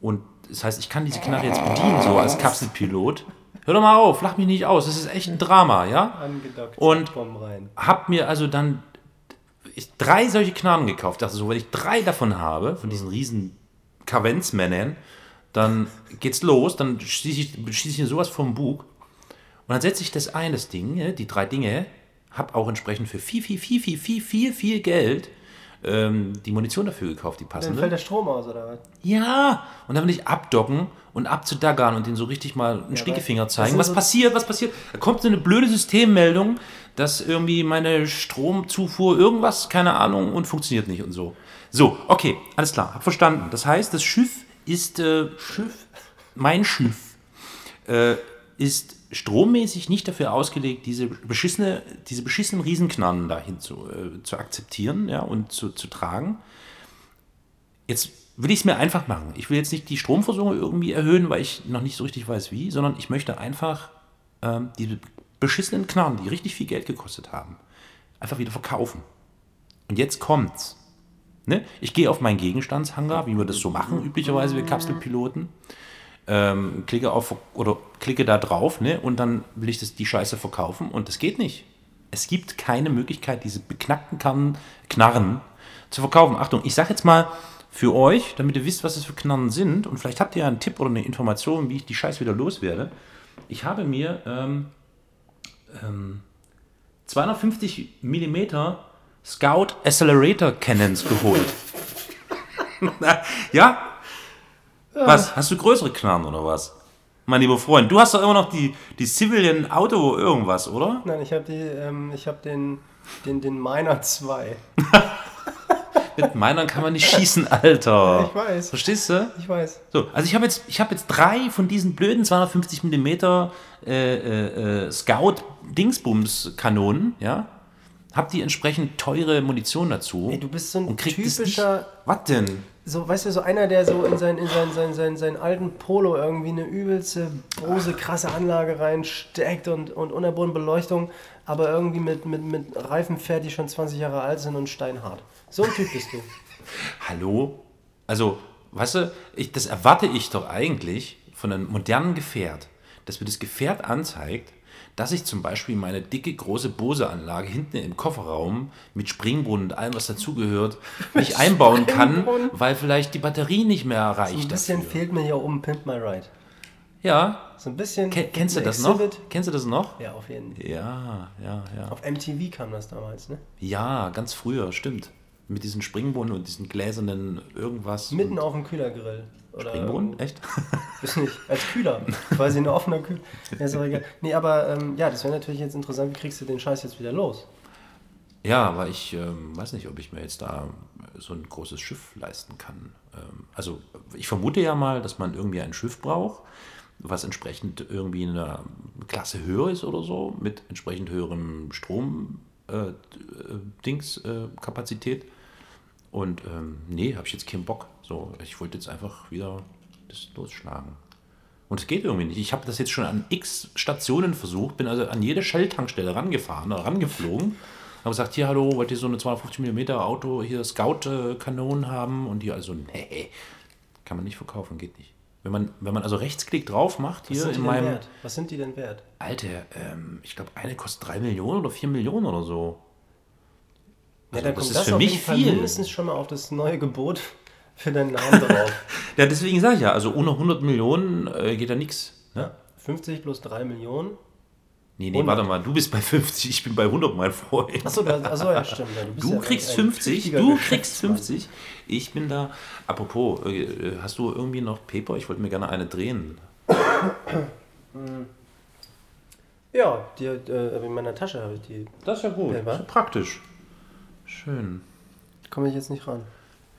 Und das heißt, ich kann diese Knarre jetzt bedienen, so als Kapselpilot. Hör doch mal auf, lach mich nicht aus, das ist echt ein Drama, ja? Angedockt, Und- zack, Bomben rein. hab mir also dann ich, drei solche Knarren gekauft. Dachte so, wenn ich drei davon habe, von diesen riesen Kavenzmännern, dann geht's los, dann schieße ich, schieße ich mir sowas vom Bug. Und dann setze ich das ein, das Ding, ne, die drei Dinge, hab auch entsprechend für viel, viel, viel, viel, viel, viel, viel Geld ähm, die Munition dafür gekauft, die Dann passende. fällt der Strom aus, oder was? Ja, und dann will ich abdocken und abzudaggern und den so richtig mal einen Stinkefinger aber das zeigen. Was so- passiert, was passiert? Da kommt so eine blöde Systemmeldung, dass irgendwie meine Stromzufuhr irgendwas, keine Ahnung, und funktioniert nicht und so. So, okay, alles klar, hab verstanden. Das heißt, das Schiff ist, äh, Schiff, mein Schiff, äh, ist strommäßig nicht dafür ausgelegt, diese beschissene, diese beschissenen Riesenknarren dahin zu, äh, zu akzeptieren ja, und zu, zu tragen. Jetzt will ich es mir einfach machen. Ich will jetzt nicht die Stromversorgung irgendwie erhöhen, weil ich noch nicht so richtig weiß wie, sondern ich möchte einfach ähm, diese beschissenen Knarren, die richtig viel Geld gekostet haben, einfach wieder verkaufen. Und jetzt kommt's. Ne? Ich gehe auf meinen Gegenstandshangar, wie wir das so machen, üblicherweise wir Kapselpiloten. Ähm, klicke auf oder klicke da drauf, ne? Und dann will ich das, die Scheiße verkaufen und das geht nicht. Es gibt keine Möglichkeit, diese beknackten Karren, Knarren zu verkaufen. Achtung, ich sage jetzt mal für euch, damit ihr wisst, was das für Knarren sind und vielleicht habt ihr ja einen Tipp oder eine Information, wie ich die Scheiße wieder loswerde. Ich habe mir ähm, ähm, 250 mm Scout Accelerator Cannons geholt. (laughs) ja? Was? Hast du größere Knarren oder was? Mein lieber Freund, du hast doch immer noch die, die Civilian Auto irgendwas, oder? Nein, ich habe ähm, ich hab den, den, den Miner 2. (laughs) Mit meiner kann man nicht schießen, Alter. Ich weiß. Verstehst du? Ich weiß. So, also ich habe jetzt, ich hab jetzt drei von diesen blöden 250 mm äh, äh, äh, Scout-Dingsbums-Kanonen, ja. Hab die entsprechend teure Munition dazu. Ey, du bist so ein typischer, Was denn? So, weißt du, so einer, der so in seinen in sein, sein, sein, seinen alten Polo irgendwie eine übelste, große, krasse Anlage reinsteckt und, und unterboden Beleuchtung, aber irgendwie mit, mit, mit Reifen fährt, die schon 20 Jahre alt sind und steinhart. So ein Typ bist du. (laughs) Hallo? Also, weißt du, ich, das erwarte ich doch eigentlich von einem modernen Gefährt, dass mir das Gefährt anzeigt, dass ich zum Beispiel meine dicke, große Bose-Anlage hinten im Kofferraum mit Springbrunnen und allem, was dazugehört, (laughs) nicht einbauen kann, weil vielleicht die Batterie nicht mehr reicht. Ein bisschen dafür. fehlt mir hier oben Pimp My Ride. Ja, So ein bisschen. Ken, kennst du das noch? Kennst du das noch? Ja, auf jeden Fall. Ja, ja, ja. Auf MTV kam das damals, ne? Ja, ganz früher, stimmt. Mit diesen Springbrunnen und diesen gläsernen irgendwas. Mitten auf dem Kühlergrill. Oder Springbrunnen? Echt? (laughs) Ist nicht. Als Kühler. Quasi ein offener Kühler. Ja, ist auch egal. Nee, aber ähm, ja, das wäre natürlich jetzt interessant. Wie kriegst du den Scheiß jetzt wieder los? Ja, aber ich ähm, weiß nicht, ob ich mir jetzt da so ein großes Schiff leisten kann. Ähm, also ich vermute ja mal, dass man irgendwie ein Schiff braucht, was entsprechend irgendwie in einer Klasse höher ist oder so, mit entsprechend höherem Strom äh, äh, Dings äh, Kapazität. Und ähm, nee, habe ich jetzt keinen Bock. So, ich wollte jetzt einfach wieder das losschlagen. Und es geht irgendwie nicht. Ich habe das jetzt schon an x Stationen versucht, bin also an jede Shell-Tankstelle rangefahren oder rangeflogen. Habe gesagt, hier, hallo, wollt ihr so eine 250 mm Auto, hier Scout-Kanonen haben? Und die also, nee, kann man nicht verkaufen, geht nicht. Wenn man, wenn man also Rechtsklick drauf macht, hier in meinem. wert? Was sind die denn wert? Alter, ähm, ich glaube, eine kostet 3 Millionen oder 4 Millionen oder so. Ja, Also da das kommt ist das für mich viel. mindestens schon mal auf das neue Gebot für deinen Namen (laughs) drauf. Ja, deswegen sage ich ja, also ohne 100 Millionen äh, geht da nichts. Ne? ja. 50 plus 3 Millionen. Nee, nee, 100. warte mal, du bist bei 50, ich bin bei 100, mein Freund. Achso, achso ja, stimmt. Ja, bist Du ja kriegst ein- ein 50, tüchtiger du kriegst Geschäftsmann. 50. Ich bin da. Apropos, äh, hast du irgendwie noch Paper? Ich wollte mir gerne eine drehen. Ja, die, äh, in meiner Tasche habe ich die. Das ist ja gut. Das ist ja praktisch. Schön. Komme ich jetzt nicht ran.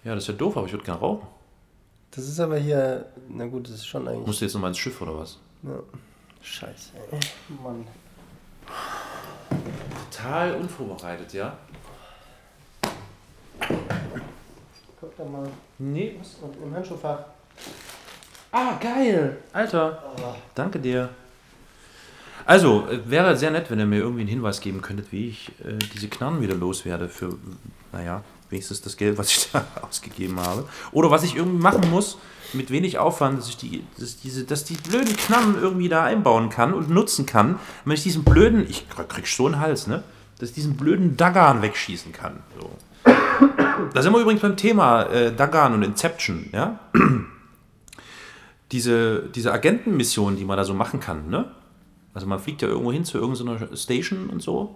Ja, das ist ja doof, aber ich würde gerne rauchen. Das ist aber hier. Na gut, das ist schon eigentlich. Musst du jetzt nochmal ins Schiff oder was? Ja. Scheiße, ey. Mann. Total unvorbereitet, ja? Guck doch mal. Nee. Was? Im Handschuhfach. Ah, geil. Alter. Danke dir. Also, äh, wäre sehr nett, wenn ihr mir irgendwie einen Hinweis geben könntet, wie ich äh, diese Knarren wieder loswerde für, naja, wenigstens das Geld, was ich (laughs) da ausgegeben habe. Oder was ich irgendwie machen muss, mit wenig Aufwand, dass ich die, dass diese, dass die blöden Knarren irgendwie da einbauen kann und nutzen kann, wenn ich diesen blöden, ich krieg so einen Hals, ne? Dass ich diesen blöden Dagan wegschießen kann. So. Da sind wir übrigens beim Thema äh, Dagan und Inception, ja? (clears throat) diese, diese Agentenmission, die man da so machen kann, ne? Also man fliegt ja irgendwo hin zu irgendeiner Station und so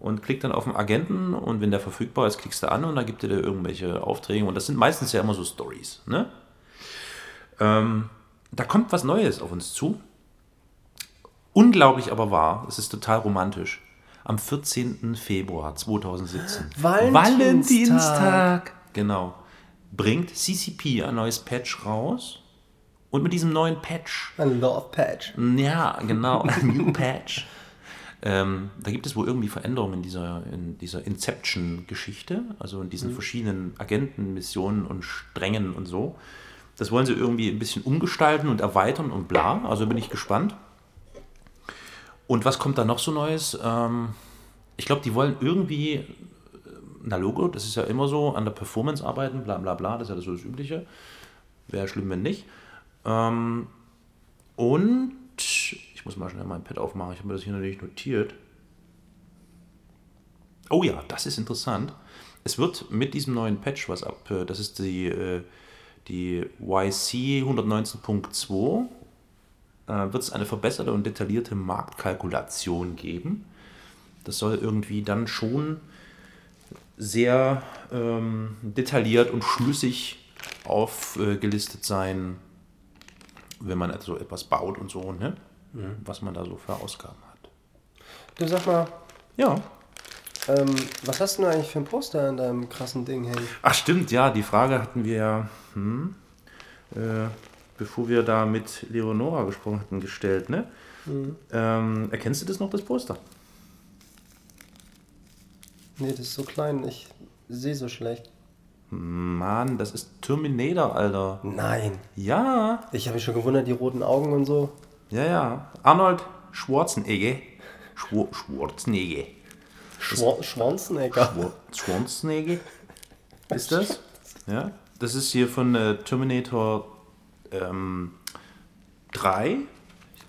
und klickt dann auf den Agenten und wenn der verfügbar ist, klickst du an und dann gibt er dir irgendwelche Aufträge und das sind meistens ja immer so Stories, ne? Ähm, da kommt was Neues auf uns zu. Unglaublich aber wahr, es ist total romantisch. Am 14. Februar 2017. Valentinstag. Genau. Bringt CCP ein neues Patch raus. Und mit diesem neuen Patch Ein Love Patch. ja, genau, ein (laughs) New Patch. Ähm, da gibt es wohl irgendwie Veränderungen in dieser, in dieser Inception-Geschichte, also in diesen verschiedenen Agentenmissionen und Strängen und so. Das wollen sie irgendwie ein bisschen umgestalten und erweitern und bla. Also bin ich gespannt. Und was kommt da noch so Neues? Ähm, ich glaube, die wollen irgendwie, äh, na Logo, das ist ja immer so, an der Performance arbeiten, bla bla bla, das ist ja so das Übliche. Wäre schlimm, wenn nicht. Ähm, und ich muss mal schnell mein Pad aufmachen. Ich habe mir das hier natürlich notiert. Oh ja, das ist interessant. Es wird mit diesem neuen Patch, was ab, äh, das ist die, äh, die YC 119.2, äh, wird es eine verbesserte und detaillierte Marktkalkulation geben. Das soll irgendwie dann schon sehr ähm, detailliert und schlüssig aufgelistet sein, wenn man also etwas baut und so, ne? was man da so für Ausgaben hat. Du sag mal, Ja. ähm, was hast du denn eigentlich für ein Poster an deinem krassen Ding hängen? Ach stimmt, ja, die Frage hatten wir ja, hm, äh, bevor wir da mit Leonora gesprochen hatten, gestellt, ne? Ähm, erkennst du das noch, das Poster? Nee, das ist so klein, ich sehe so schlecht. Mann, das ist Terminator, Alter. Nein. Ja, Ich habe mich schon gewundert, die roten Augen und so. ja, ja. Arnold Schwarzenegger. Schwar Schwarzenegger. Schwa Schwanzenegger. Schwar Schwarzenegger. (laughs) Ist das? Ja. Das ist hier von äh, Terminator ähm, 3.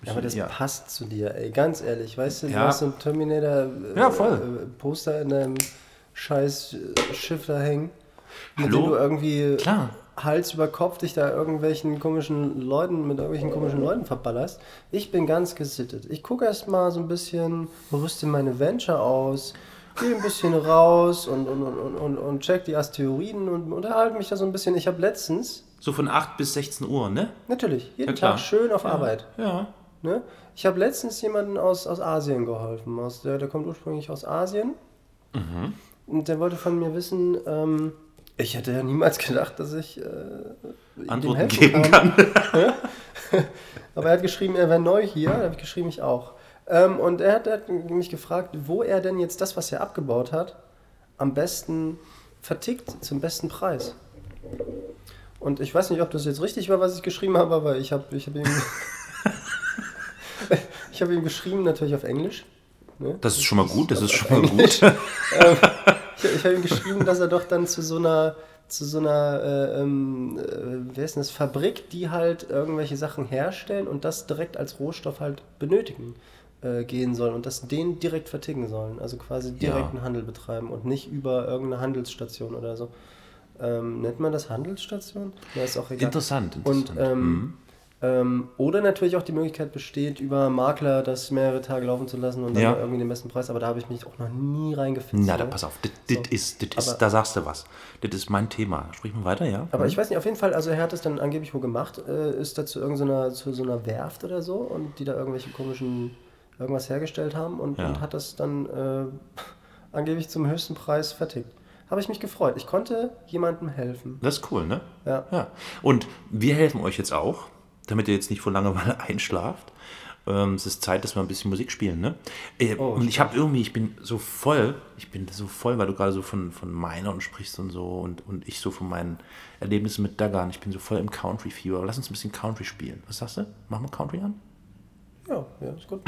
Ja, aber das Ja. passt zu dir, ey. Ganz ehrlich, weißt du, du Ja. hast so ein Terminator äh, äh, Poster in deinem scheiß äh, Schiff da hängen. Mit Hallo? dem du irgendwie Klar. Hals über Kopf dich da irgendwelchen komischen Leuten, mit irgendwelchen komischen Leuten verballerst. Ich bin ganz gesittet. Ich gucke erst mal so ein bisschen, rüste meine Venture aus, gehe ein bisschen raus und, und, und, und, und check die Asteroiden und unterhalte mich da so ein bisschen. Ich habe letztens, So von 8 bis 16 Uhr, ne? natürlich, jeden Ja. Tag schön auf Arbeit. Ja. Ne? Ich habe letztens jemanden aus, aus Asien geholfen. Aus, der, der kommt ursprünglich aus Asien. Mhm. Und der wollte von mir wissen, ähm, ich hätte ja niemals gedacht, dass ich äh, ihm Antworten geben (laughs) kann. Aber er hat geschrieben, er wäre neu hier. Da habe ich geschrieben, ich auch. Ähm, und er hat, er hat mich gefragt, wo er denn jetzt das, was er abgebaut hat, am besten vertickt, zum besten Preis. Und ich weiß nicht, ob das jetzt richtig war, was ich geschrieben habe, aber ich habe ich hab ihm, (laughs) (laughs) ich habe ihm geschrieben, natürlich auf Englisch. Ne? Das ist schon mal gut, das ist schon mal gut. Ich, ich habe ihm geschrieben, dass er doch dann zu so einer zu so einer, äh, ähm, äh, wer ist denn das, Fabrik, die halt irgendwelche Sachen herstellen und das direkt als Rohstoff halt benötigen äh, gehen sollen und das den direkt verticken sollen. Also quasi direkten Handel betreiben und nicht über irgendeine Handelsstation oder so. Ähm, nennt man das Handelsstation? Ja, ist auch egal. Interessant, Und, interessant. ähm, Mhm. Ähm, oder natürlich auch die Möglichkeit besteht, über Makler das mehrere Tage laufen zu lassen und dann Ja. irgendwie den besten Preis. Aber da habe ich mich auch noch nie reingefitzt. Na, da ne? pass auf, das So. ist, das ist, da sagst du was. Das ist mein Thema. Sprich mal weiter, ja? Aber ich weiß nicht, auf jeden Fall, also er hat es dann angeblich wohl gemacht, äh, ist da zu irgendeiner, zu so einer Werft oder so und die da irgendwelche komischen, irgendwas hergestellt haben und, Ja. und hat das dann äh, angeblich zum höchsten Preis vertickt. Habe ich mich gefreut. Ich konnte jemandem helfen. Das ist cool, ne? Ja. ja. Und wir helfen euch jetzt auch, damit ihr jetzt nicht vor Langeweile (laughs) einschlaft. Ähm, es ist Zeit, dass wir ein bisschen Musik spielen, ne? Äh, Oh, und ich habe irgendwie, ich bin so voll, ich bin so voll, weil du gerade so von, von Minern sprichst und so und, und ich so von meinen Erlebnissen mit Dagan. Ich bin so voll im Country-Fieber. Lass uns ein bisschen Country spielen. Was sagst du? Machen wir Country an? Ja, ja, ist gut.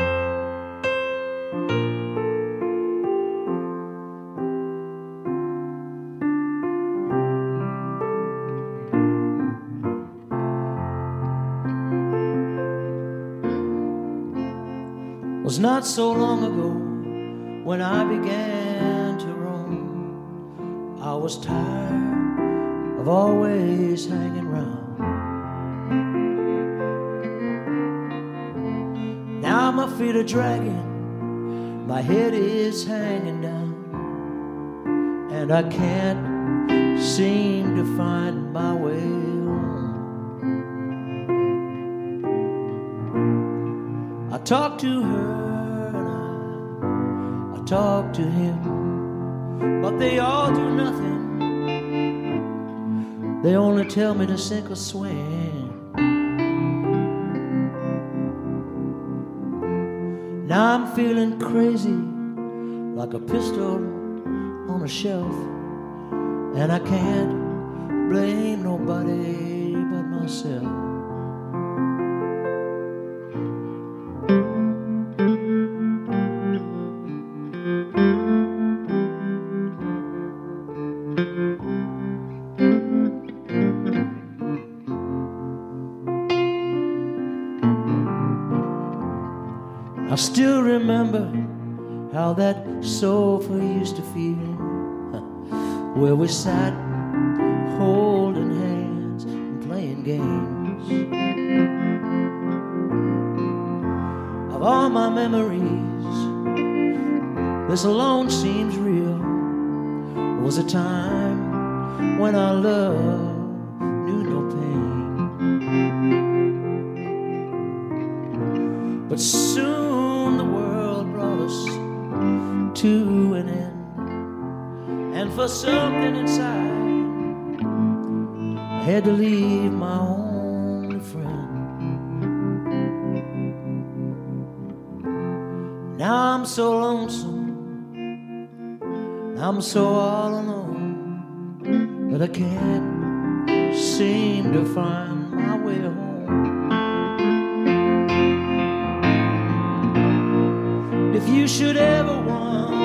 Was not so long ago when I began to roam. I was tired of always hanging round. Now my feet are dragging, my head is hanging down, and I can't seem to find my way home. I talk to her talk to him, but they all do nothing. They only tell me to sink or swim. Now I'm feeling crazy, like a pistol on a shelf, and I can't blame nobody but myself. That sofa used to feel, where we sat holding hands and playing games. Of all my memories, this alone seems real. Was a time when our love For something inside, I had to leave my only friend. Now I'm so lonesome, I'm so all alone that I can't seem to find my way home. If you should ever your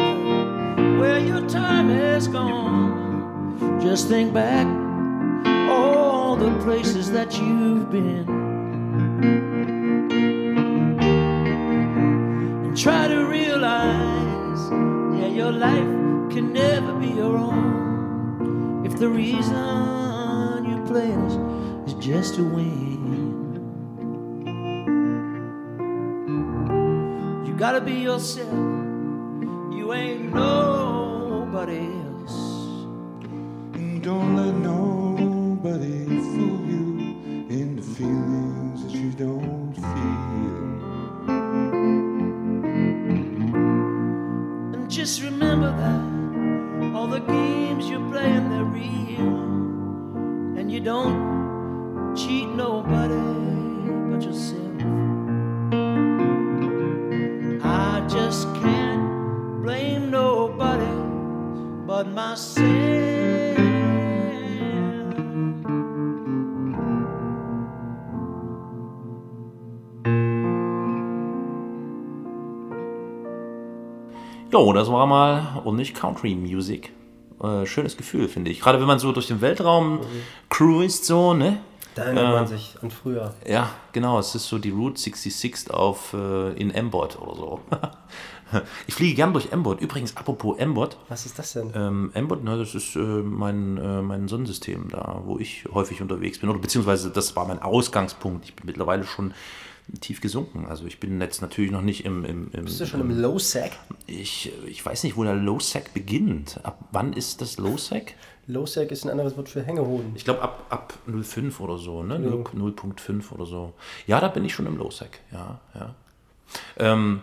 time has gone, just think back all the places that you've been. And try to realize, yeah, your life can never be your own. If the reason you play is, is just to win. You gotta be yourself somebody Jo, das war mal ordentlich Country Music. Äh, schönes Gefühl, finde ich. Gerade wenn man so durch den Weltraum cruist, so, ne? Da erinnert Äh, man sich an früher. Ja, genau. Es ist so die Route 66 auf, äh, in M-Bot oder so. (laughs) ich fliege gern durch M-Bot. Übrigens, apropos M-Bot. Was ist das denn? Ähm, M-Bot, ne, das ist äh, mein, äh, mein Sonnensystem da, wo ich häufig unterwegs bin. Oder beziehungsweise das war mein Ausgangspunkt. Ich bin mittlerweile schon tief gesunken. Also ich bin jetzt natürlich noch nicht im... im, im Bist du schon im Low-Sec? ich, ich weiß nicht, wo der Low-Sec beginnt. Ab wann ist das Low-Sec? Low-Sec ist ein anderes Wort für Hängehoden. Ich glaube ab, ab 0,5 oder so, ne? Ja. 0 0,5 oder so. Ja, da bin ich schon im Low-Sec, ja, ja. Ähm,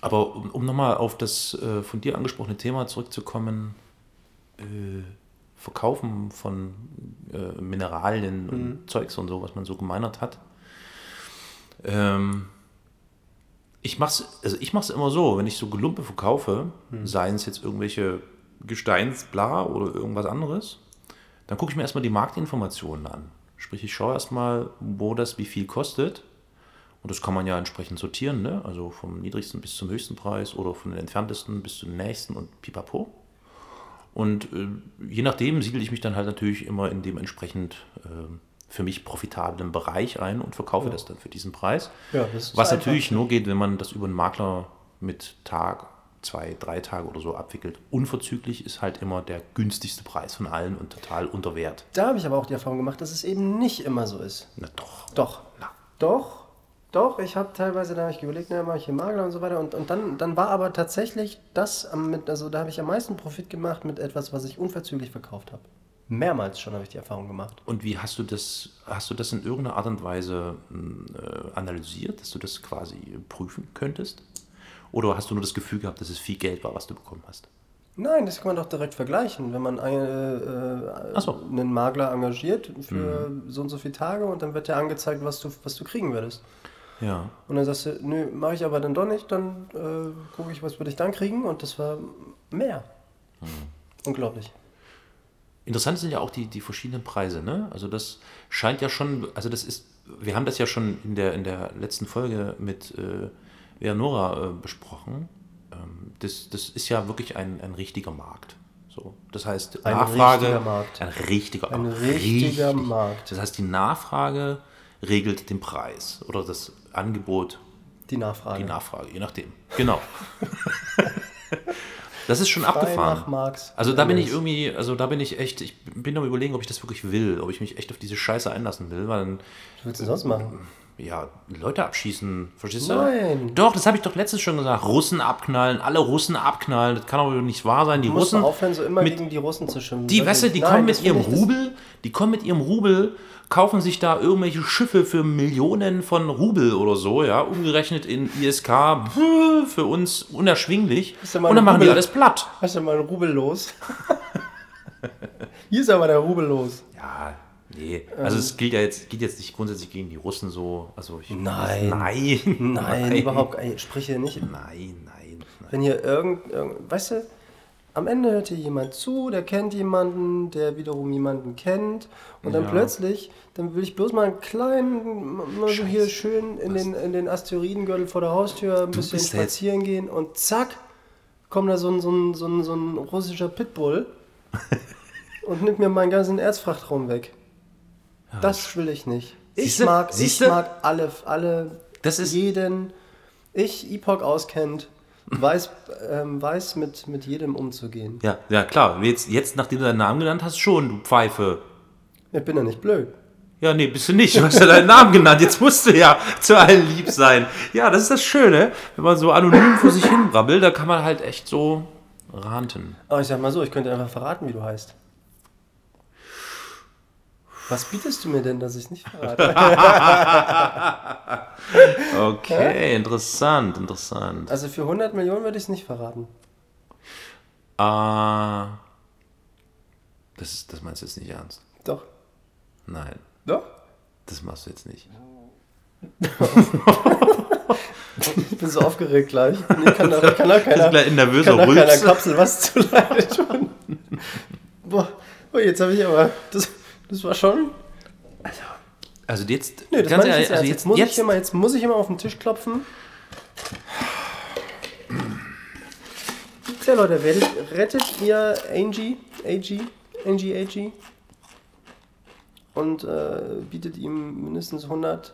aber um, um nochmal auf das äh, von dir angesprochene Thema zurückzukommen, äh, Verkaufen von äh, Mineralien und Zeugs und so, was man so gemeinert hat. Ähm, ich mach's, also ich mach's immer so, wenn ich so Gelumpe verkaufe, seien es jetzt irgendwelche Gesteinsbla oder irgendwas anderes, dann gucke ich mir erstmal die Marktinformationen an. Sprich, ich schaue erstmal, wo das wie viel kostet. Und das kann man ja entsprechend sortieren, ne? also vom niedrigsten bis zum höchsten Preis oder von den entferntesten bis zum nächsten und pipapo. Und äh, je nachdem siedle ich mich dann halt natürlich immer in dem entsprechend äh, für mich profitablen Bereich ein und verkaufe das dann für diesen Preis. Ja, Was natürlich nur geht, wenn man das über einen Makler mit Tag, zwei, drei Tage oder so abwickelt. Unverzüglich ist halt immer der günstigste Preis von allen und total unter Wert. Da habe ich aber auch die Erfahrung gemacht, dass es eben nicht immer so ist. Na doch. Doch. Doch. Doch, ich habe teilweise, da habe ich überlegt, na, mache ich hier Makler und so weiter. Und, und dann, dann war aber tatsächlich das, am- mit, also da habe ich am meisten Profit gemacht mit etwas, was ich unverzüglich verkauft habe. Mehrmals schon habe ich die Erfahrung gemacht. Und wie hast du das, hast du das in irgendeiner Art und Weise mh, äh, analysiert, dass du das quasi prüfen könntest? Oder hast du nur das Gefühl gehabt, dass es viel Geld war, was du bekommen hast? Nein, das kann man doch direkt vergleichen, wenn man eine, äh, Ach so. einen Makler engagiert für so und so viele Tage und dann wird dir angezeigt, was du, was du kriegen würdest. Ja. Und dann sagst du, nö, mache ich aber dann doch nicht, dann äh, gucke ich, was würde ich dann kriegen und das war mehr. Unglaublich. Interessant sind ja auch die, die verschiedenen Preise, ne? Also das scheint ja schon, also das ist, wir haben das ja schon in der, in der letzten Folge mit äh, Leonora äh, besprochen. Ähm, das, das ist ja wirklich ein, ein richtiger Markt. So, das heißt, Ein Nachfrage. richtiger Markt. Ein richtiger, Ein richtiger richtig. Markt. Das heißt, die Nachfrage regelt den Preis oder das Angebot Die Nachfrage. die Nachfrage, je nachdem. Genau. (laughs) das ist schon Frei abgefahren. nach Marx. Also da bin ich irgendwie, also da bin ich echt, ich bin am überlegen, ob ich das wirklich will, ob ich mich echt auf diese Scheiße einlassen will, weil dann, Was willst du sonst machen? Ja, Leute abschießen, verstehst du? Nein. Doch, das habe ich doch letztens schon gesagt. Russen abknallen, alle Russen abknallen, das kann aber nicht wahr sein. Die Du Russen, aufhören, so immer mit- gegen die Russen zu schwimmen. die, weißt du, die Nein, kommen mit ihrem Rubel, die kommen mit ihrem Rubel, kaufen sich da irgendwelche Schiffe für Millionen von Rubel oder so, ja, umgerechnet in ISK, für uns unerschwinglich. Und dann machen die alles platt. Hast du mal einen Rubel los? (laughs) Hier ist aber der Rubel los. Ja, nee. Also es gilt ja jetzt, geht jetzt nicht grundsätzlich gegen die Russen so. Also ich, Nein. Nein. (laughs) Nein, überhaupt. Ey, sprich hier nicht. Nein, nein, nein. Wenn hier irgend, irgend. Weißt du, am Ende hört hier jemand zu, der kennt jemanden, der wiederum jemanden kennt. Und dann Ja. plötzlich, dann will ich bloß mal einen kleinen, mal so hier schön in den, in den Asteroidengürtel vor der Haustür ein bisschen bist da jetzt- spazieren gehen und zack, kommt da so ein, so ein, so ein, so ein russischer Pitbull (laughs) und nimmt mir meinen ganzen Erzfrachtraum weg. Das will ich nicht. Ich Siehste? mag, ich Siehste? mag alle, alle, Das ist- jeden, ich Epoch auskennt, weiß, ähm, weiß mit, mit jedem umzugehen. Ja, ja klar. Jetzt, jetzt, nachdem du deinen Namen genannt hast, schon, du Pfeife. Ich bin ja nicht blöd. Ja, nee, bist du nicht. Du hast ja deinen Namen genannt. Jetzt musst du ja zu allen lieb sein. Ja, das ist das Schöne. Wenn man so anonym vor sich hin brabbelt, da kann man halt echt so ranten. Aber ich sag mal so, ich könnte einfach verraten, wie du heißt. Was bietest du mir denn, dass ich nicht verrate? (laughs) Okay, interessant, interessant. also für 100 Millionen würde ich es nicht verraten. Ah, das, ist, das meinst du jetzt nicht ernst? Doch. Nein, Doch? das machst du jetzt nicht. (laughs) Ich bin so aufgeregt gleich. Nee, kann da, kann da keiner, gleich ein nervöser kann da keiner. Kapsel was zu leide tun. Boah, oh, jetzt habe ich aber... Das, das war schon... Also jetzt, Nee, das ganz ich ehrlich, jetzt, also jetzt, jetzt, muss jetzt, ich mal, jetzt muss ich immer auf den Tisch klopfen. Tja, Leute, werdet, rettet ihr Angie, AG, Angie, AG und äh, bietet ihm mindestens 100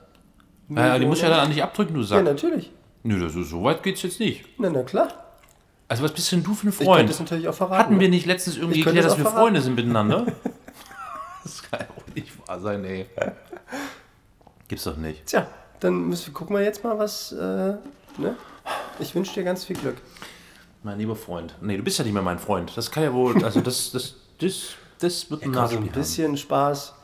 Ja, die muss ja dann nicht abdrücken, du Ja, sagst. natürlich. Nö, das ist, so weit geht's jetzt nicht. Na, na klar. Also was bist denn du für ein Ich Freund? es natürlich auch verraten. Hatten wir nicht letztens irgendwie Ich geklärt, es dass wir verraten. Freunde sind miteinander? (laughs) das kann ja auch nicht wahr sein, ey. Gibt's doch nicht. Tja, dann müssen wir, gucken wir jetzt mal, was. Äh, ne? Ich wünsche dir ganz viel Glück. Mein lieber Freund. Nee, du bist ja nicht mehr mein Freund. Das kann ja wohl, also das, das, das, das wird ein Nachspiel ein bisschen Spaß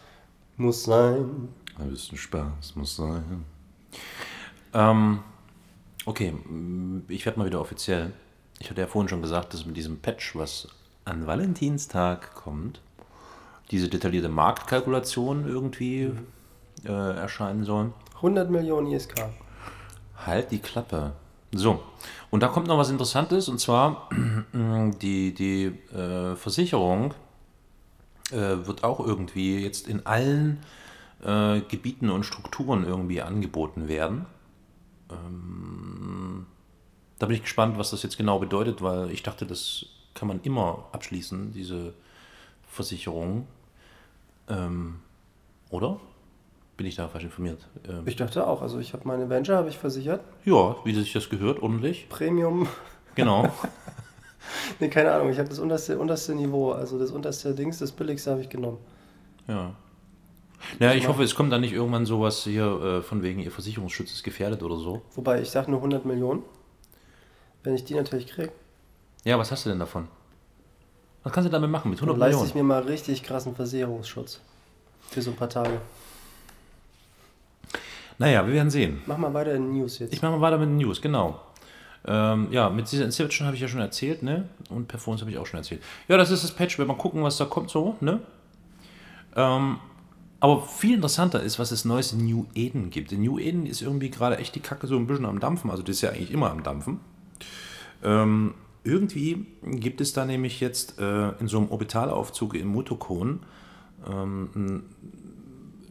muss sein. Ein bisschen Spaß muss sein. Ähm, okay, ich werde mal wieder offiziell. Ich hatte ja vorhin schon gesagt, dass mit diesem Patch, was an Valentinstag kommt, diese detaillierte Marktkalkulation irgendwie äh, erscheinen soll. 100 Millionen ISK. Halt die Klappe. So, und da kommt noch was Interessantes, und zwar (clears throat) die, die äh, Versicherung äh, wird auch irgendwie jetzt in allen äh, Gebieten und Strukturen irgendwie angeboten werden. Ähm, da bin ich gespannt, was das jetzt genau bedeutet, weil ich dachte, das kann man immer abschließen, diese Versicherung. Ähm, oder? Bin ich da falsch informiert? Ähm, Ich dachte auch, also ich habe meine Venture habe ich versichert. ja, wie sich das gehört, ordentlich. Premium. Genau. (laughs) Ne, keine Ahnung, ich habe das unterste, unterste Niveau, also das unterste Dings, das billigste habe ich genommen. Ja. Naja, ich hoffe, es kommt dann nicht irgendwann sowas hier äh, von wegen, ihr Versicherungsschutz ist gefährdet oder so. Wobei ich sage nur 100 Millionen. Wenn ich die natürlich kriege, Ja, was hast du denn davon? Was kannst du damit machen mit dann 100 leiste ich mir mal richtig krassen Versicherungsschutz. Für so ein paar Tage. Naja, wir werden sehen. Mach mal weiter in News jetzt. Ich mache mal weiter mit den News, genau. Ähm, ja, mit dieser Inception habe ich ja schon erzählt, ne? Und Performance habe ich auch schon erzählt. Ja, das ist das Patch, wir mal gucken, was da kommt so, ne? Ähm, aber viel interessanter ist, was es Neues in New Eden gibt. In New Eden ist irgendwie gerade echt die Kacke so ein bisschen am Dampfen. Also das ist ja eigentlich immer am Dampfen. Ähm, irgendwie gibt es da nämlich jetzt äh, in so einem Orbitalaufzug im Mutokon ähm,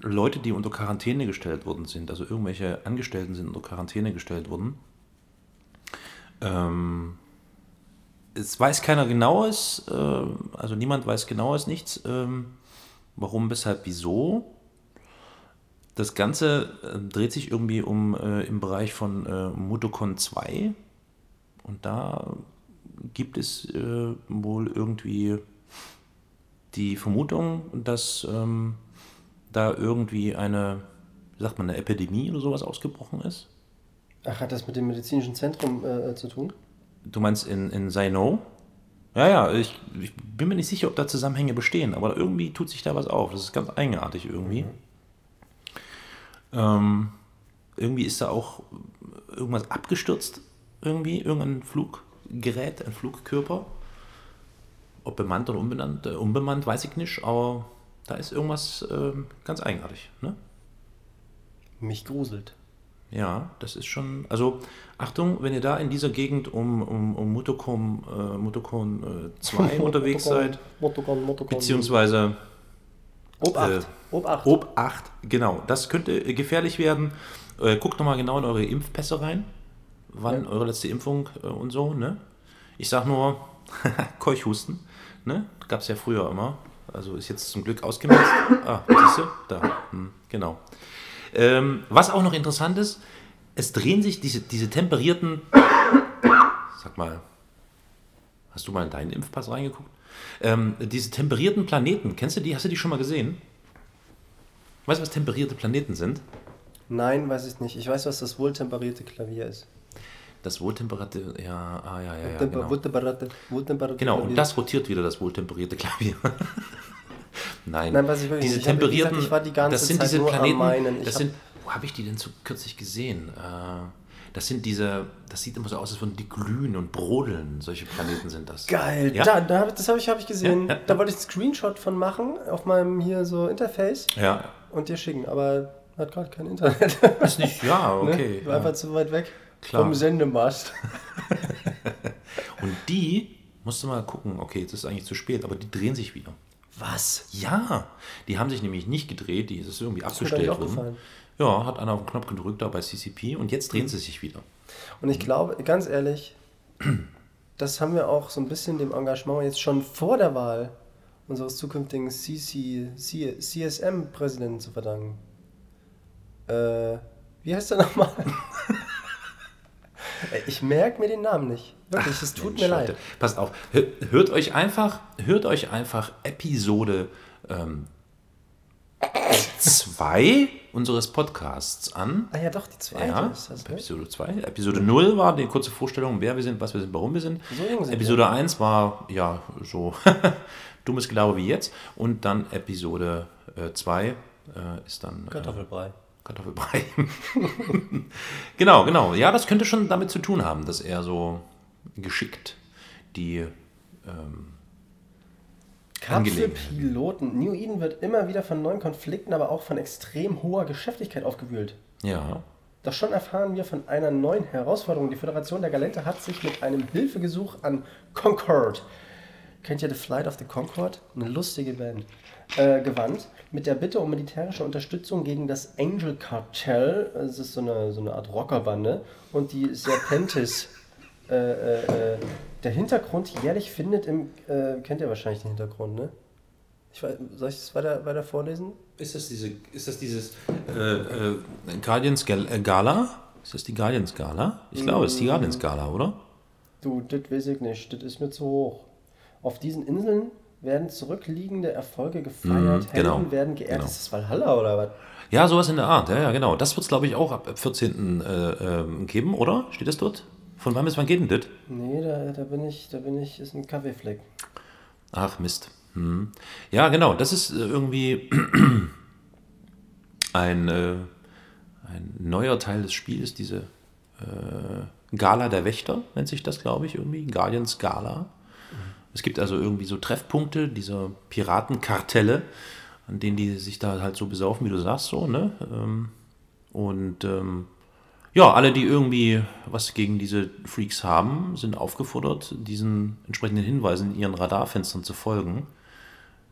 Leute, die unter Quarantäne gestellt worden sind. Also irgendwelche Angestellten sind unter Quarantäne gestellt worden. Ähm, es weiß keiner genaues, äh, also niemand weiß genaues nichts. Ähm, warum, weshalb, wieso. Das Ganze äh, dreht sich irgendwie um äh, im Bereich von äh, Mutocon 2. Und da gibt es äh, wohl irgendwie die Vermutung, dass ähm, da irgendwie eine, wie sagt man, eine Epidemie oder sowas ausgebrochen ist. Ach, hat das mit dem medizinischen Zentrum äh, zu tun? Du meinst in, in Saino? Ja, ja, ich, ich bin mir nicht sicher, ob da Zusammenhänge bestehen, aber irgendwie tut sich da was auf. Das ist ganz eigenartig irgendwie. Ähm, irgendwie ist da auch irgendwas abgestürzt, irgendwie, irgendein Fluggerät, ein Flugkörper. Ob bemannt oder unbenannt, äh, unbemannt, weiß ich nicht, aber da ist irgendwas ähm, ganz eigenartig. Ne? Mich gruselt. Ja, das ist schon. Also, Achtung, wenn ihr da in dieser Gegend um, um, um Motocom, äh, Motocon äh, 2 (laughs) unterwegs seid, Motocon, Motocon. beziehungsweise Ob 8. äh, Ob 8. Ob 8, genau, das könnte äh, gefährlich werden. Äh, guckt nochmal genau in eure Impfpässe rein, wann Ja. eure letzte Impfung äh, und so, ne? Ich sag nur, (laughs) Keuchhusten, ne? Gab es ja früher immer. Also ist jetzt zum Glück ausgemerzt. (coughs) Ah, siehst du? Da, hm, genau. Ähm, was auch noch interessant ist, es drehen sich diese, diese temperierten. (coughs) Sag mal, hast du mal in deinen Impfpass reingeguckt? Ähm, diese temperierten Planeten, kennst du die? Hast du die schon mal gesehen? Weißt du, was temperierte Planeten sind? Nein, weiß ich nicht. Ich weiß, was das wohltemperierte Klavier ist. Das wohltemperierte, ja, ah, ja, ja, ja, genau. Wohltemperierte, wohltemperierte Genau, und das rotiert wieder das wohltemperierte Klavier. (laughs) Nein, Nein, diese gesagt, temperierten, war die ganze das sind Zeit diese Planeten, das hab- sind, wo habe ich die denn so kürzlich gesehen? Äh, das sind diese, das sieht immer so aus, als würden die glühen und brodeln. Solche Planeten sind das. Geil, Ja. da, da, das habe ich, hab ich gesehen. Ja, ja, Da wollte ich einen Screenshot von machen auf meinem hier so Interface Ja, und dir schicken, aber hat gerade kein Internet. ist nicht, ja, (laughs) Ne? okay. War einfach zu weit weg Klar. vom Sendemast. (laughs) Und die, musst du mal gucken, okay, jetzt ist eigentlich zu spät, aber die drehen sich wieder. Was? Ja, die haben sich nämlich nicht gedreht, die ist irgendwie gar abgestellt worden. Ja, hat einer auf den Knopf gedrückt da bei CCP und jetzt Mhm. drehen sie sich wieder. Und ich glaube, ganz ehrlich, (clears throat) das haben wir auch so ein bisschen dem Engagement jetzt schon vor der Wahl unseres zukünftigen CC, C, CSM-Präsidenten zu verdanken. Äh, wie heißt der nochmal? (laughs) Ich merke mir den Namen nicht. Wirklich, es tut Mensch, mir Leute, leid. Passt auf, hö- hört euch einfach, hört euch einfach Episode 2 unseres Podcasts an. Ah ja, doch, die zweite Ja, ist das, ne? Episode 2. Episode 0 war die kurze Vorstellung, wer wir sind, was wir sind, warum wir sind. So Episode 1 war, ja, so (laughs) dummes Gelaber wie jetzt. Und dann Episode 2 äh, ist dann... Äh, Kartoffelbrei. Kartoffelbrei. (laughs) genau, genau. Ja, das könnte schon damit zu tun haben, dass er so geschickt die. Angelegenheit. Piloten. New Eden wird immer wieder von neuen Konflikten, aber auch von extrem hoher Geschäftigkeit aufgewühlt. Ja. Doch schon erfahren wir von einer neuen Herausforderung. Die Föderation der Galente hat sich mit einem Hilfegesuch an Concord, kennt ihr The Flight of the Concord? Eine lustige Band, äh, gewandt, mit der Bitte um militärische Unterstützung gegen das Angel Cartel, es ist so eine, so eine Art Rockerbande, und die Serpentis. Äh, äh, äh, der Hintergrund jährlich findet im, äh, kennt ihr wahrscheinlich den Hintergrund, ne? Ich weiß, soll ich es weiter, weiter vorlesen? Ist das, diese, ist das dieses äh, äh, Guardians Gal Gala? Ist das die Guardians Gala? Ich glaube, es ist die Guardians Gala, oder? Du, das weiß ich nicht, das ist mir zu hoch. Auf diesen Inseln werden zurückliegende Erfolge gefeiert, Mhm, genau, Helden werden geehrt. genau. Ist das Valhalla oder was? Ja, sowas in der Art. Ja, ja, genau. Das wird es, glaube ich, auch ab 14. Äh, ähm, geben, oder? Steht das dort? Von wann bis wann geht denn das? Nee, da, da bin ich, da bin ich, ist ein Kaffeefleck. Ach Mist. Hm. Ja, genau. Das ist äh, irgendwie (clears throat) ein, äh, ein neuer Teil des Spiels, diese äh, Gala der Wächter, nennt sich das, glaube ich, irgendwie. Guardians Gala. Es gibt also irgendwie so Treffpunkte dieser Piratenkartelle, an denen die sich da halt so besaufen, wie du sagst, so, ne? Ähm, Und ähm, ja, alle, die irgendwie was gegen diese Freaks haben, sind aufgefordert, diesen entsprechenden Hinweisen in ihren Radarfenstern zu folgen,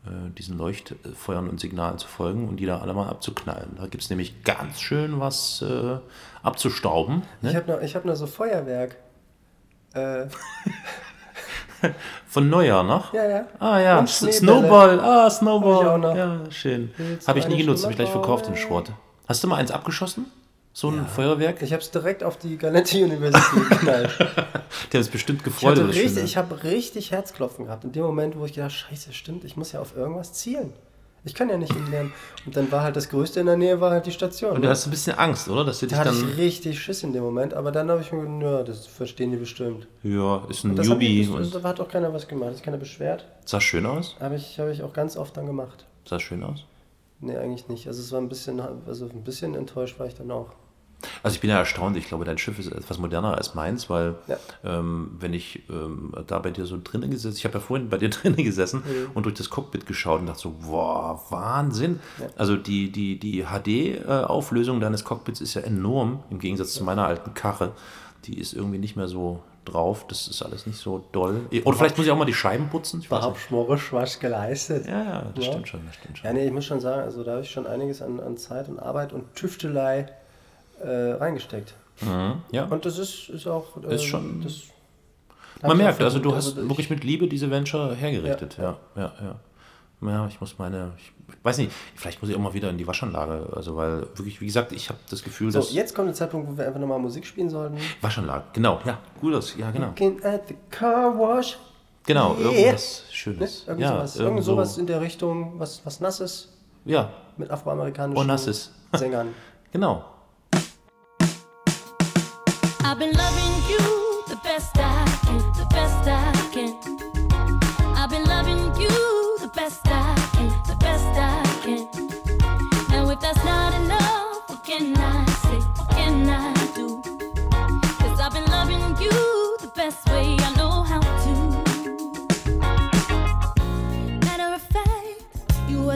äh, diesen Leuchtfeuern und Signalen zu folgen und die da alle mal abzuknallen. Da gibt es nämlich ganz schön was äh, abzustauben. Ich Ne? habe noch, ich hab noch so Feuerwerk. Äh, (laughs) (laughs) Von Neujahr noch? ja, ja. Ah ja. Snowball, ah, Hab ich Snowball. auch noch. Ja, schön. Habe ich nie genutzt, habe ich gleich verkauft, den? Schrott. Hast du mal eins abgeschossen? So ein Feuerwerk? Ich habe es direkt auf die Galante University (laughs) geknallt. Der ist bestimmt Ich, gefreut. das richtig, ich habe richtig Herzklopfen gehabt. In dem Moment, wo ich gedacht scheiße, stimmt, ich muss ja auf irgendwas zielen. Ich kann ja nicht im Lernen. Und dann war halt das Größte in der Nähe, war halt die Station. Und du hast ein bisschen Angst, oder? Dass du dich da hatte dann. ich richtig Schiss in dem Moment, aber dann habe ich mir gedacht, ja, das verstehen die bestimmt. Ja, ist ein das, und das hat auch keiner was gemacht, ist keiner beschwert. sah schön aus. Habe ich, habe ich auch ganz oft dann gemacht. Sah schön aus. Nee, eigentlich nicht. Also es war ein bisschen, also ein bisschen enttäuscht war ich dann auch. Also ich bin ja erstaunt, ich glaube, dein Schiff ist etwas moderner als meins, weil Ja. ähm, wenn ich ähm, da bei dir so drinnen gesessen, ich habe ja vorhin bei dir (laughs) drinnen gesessen Mhm. und durch das Cockpit geschaut und dachte so, wow, Wahnsinn. Also die, die, die HD-Auflösung deines Cockpits ist ja enorm, im Gegensatz zu meiner alten Karre. Die ist irgendwie nicht mehr so drauf, das ist alles nicht so doll. Oder vielleicht muss ich auch mal die Scheiben putzen. Ich weiß nicht. schmorisch was geleistet. Ja, ja, das Ja. stimmt schon, das stimmt schon. Ja, nee, ich muss schon sagen, also da habe ich schon einiges an, an Zeit und Arbeit und Tüftelei äh, reingesteckt. Mhm. Ja. Und das ist, ist auch. äh, Ist schon- Das Man merkt, also du hast ich- wirklich mit Liebe diese Venture hergerichtet. Ja, ja, ja. Ja, ich muss meine, ich weiß nicht, vielleicht muss ich auch mal wieder in die Waschanlage, also weil wirklich, wie gesagt, ich habe das Gefühl, So, dass jetzt kommt der Zeitpunkt, wo wir einfach nochmal Musik spielen sollten. Waschanlage, genau, ja, gutes, ja, genau, Looking at the car wash. genau, Yeah. irgendwas Ne? Schönes, Irgend ja, sowas, irgend so, sowas in der Richtung, was, was Nasses ja, mit afroamerikanischen Nasses. Sängern. (laughs) genau.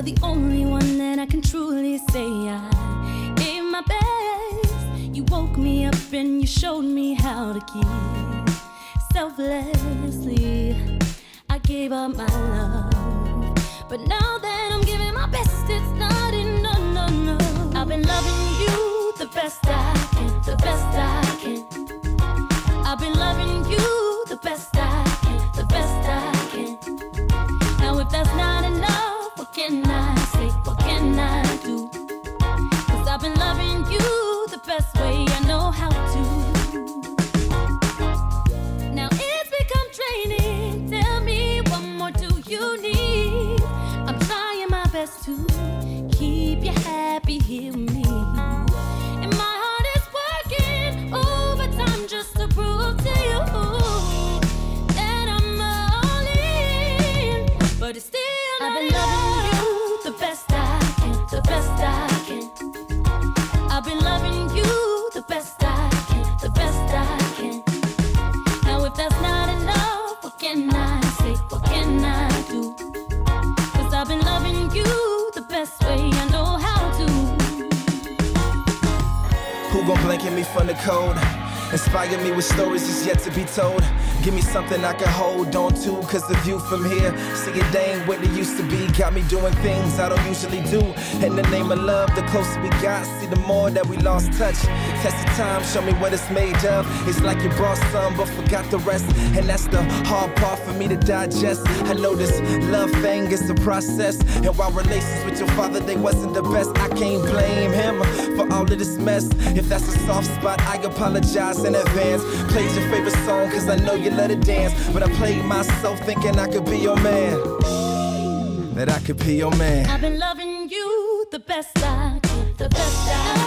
The only one that I can truly say I gave my best. You woke me up and you showed me how to keep selflessly. I gave up my love, but now that I'm giving my best, it's not enough. No, no. I've been loving you the best I can, the best I can. The cold? Inspire me with stories that's yet to be told. Give me something I can hold on to, cause the view from here, see it ain't what it used to be. Got me doing things I don't usually do. In the name of love, the closer we got, see the more that we lost touch. Test the time, show me what it's made of. It's like you brought some, but forgot the rest. And that's the hard part for me to digest. I know this love thing is a process. And while relations with your father, they wasn't the best, I can't blame him for all of this mess. If that's a soft spot, I apologize in advance. Played your favorite song, cause I know you let it dance. But I played myself thinking I could be your man. That I could be your man. I've been loving you the best I can, the best I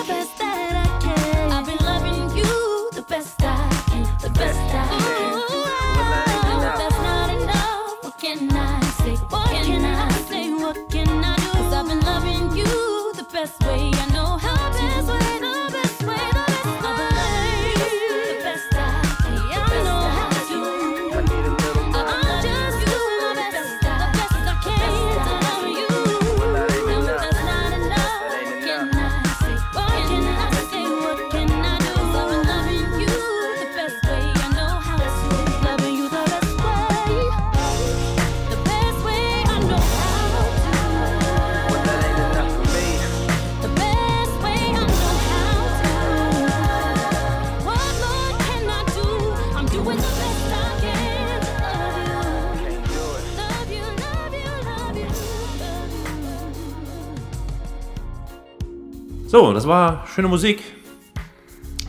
war schöne Musik,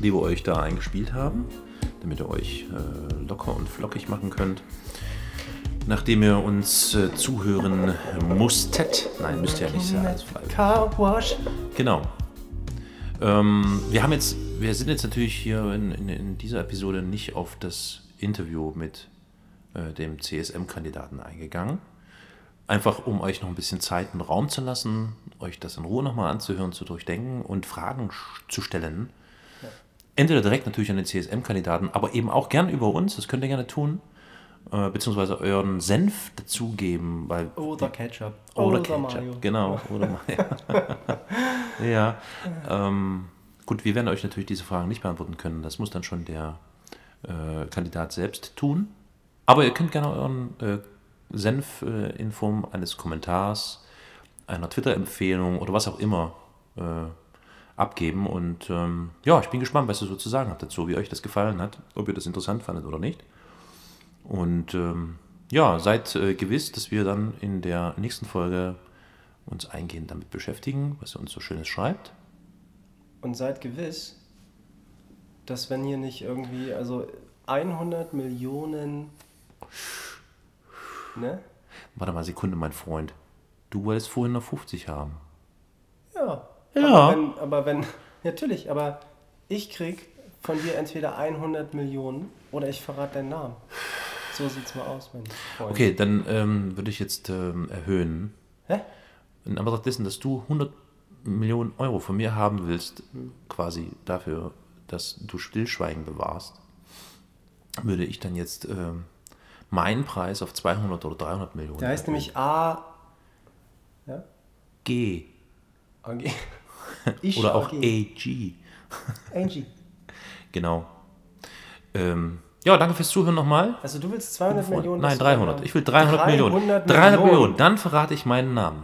die wir euch da eingespielt haben, damit ihr euch äh, locker und flockig machen könnt. Nachdem ihr uns äh, zuhören musstet, nein, müsst ihr ja nicht bleibt. Car Wash. Genau. Ähm, wir haben jetzt, wir sind jetzt natürlich hier in, in, in dieser Episode nicht auf das Interview mit äh, dem CSM-Kandidaten eingegangen. Einfach um euch noch ein bisschen Zeit und Raum zu lassen, euch das in Ruhe nochmal anzuhören, zu durchdenken und Fragen zu stellen. Entweder direkt natürlich an den CSM-Kandidaten, aber eben auch gern über uns, das könnt ihr gerne tun. Äh, beziehungsweise euren Senf dazugeben, weil Oder Ketchup. oder, Oder Ketchup, Mayo. genau. Oder Mayo. (laughs) ja. Ähm, gut, wir werden euch natürlich diese Fragen nicht beantworten können. Das muss dann schon der äh, Kandidat selbst tun. Aber ihr könnt gerne euren äh, Senf äh, in Form eines Kommentars, einer Twitter-Empfehlung oder was auch immer äh, abgeben. Und ähm, ja, ich bin gespannt, was ihr so zu sagen habt dazu, wie euch das gefallen hat, ob ihr das interessant fandet oder nicht. Und ähm, ja, seid äh, gewiss, dass wir dann in der nächsten Folge uns eingehend damit beschäftigen, was ihr uns so Schönes schreibt. Und seid gewiss, dass wenn hier nicht irgendwie, also 100 Millionen, ne? Warte mal, Sekunde, mein Freund. Du wolltest vorhin noch 50 haben. Ja. Ja. Aber wenn, aber wenn, (laughs) natürlich, aber ich krieg von dir entweder 100 Millionen oder ich verrate deinen Namen. So sieht's mal aus, mein Freund. Okay, dann ähm, würde ich jetzt ähm, erhöhen. Hä? In Anbetracht dessen, dass du 100 Millionen Euro von mir haben willst, quasi dafür, dass du Stillschweigen bewahrst, würde ich dann jetzt ähm, meinen Preis auf 200 oder 300 Millionen Der heißt nämlich A. Ja? G AG. (laughs) Ich oder auch AG. AG. Angie. (laughs) Genau. Ähm, ja, danke fürs Zuhören nochmal. Also du willst 200 Millionen? Nein, dass du 300. deinen Ich will 300, 300 Millionen. Millionen. 300 Millionen. Dann verrate ich meinen Namen.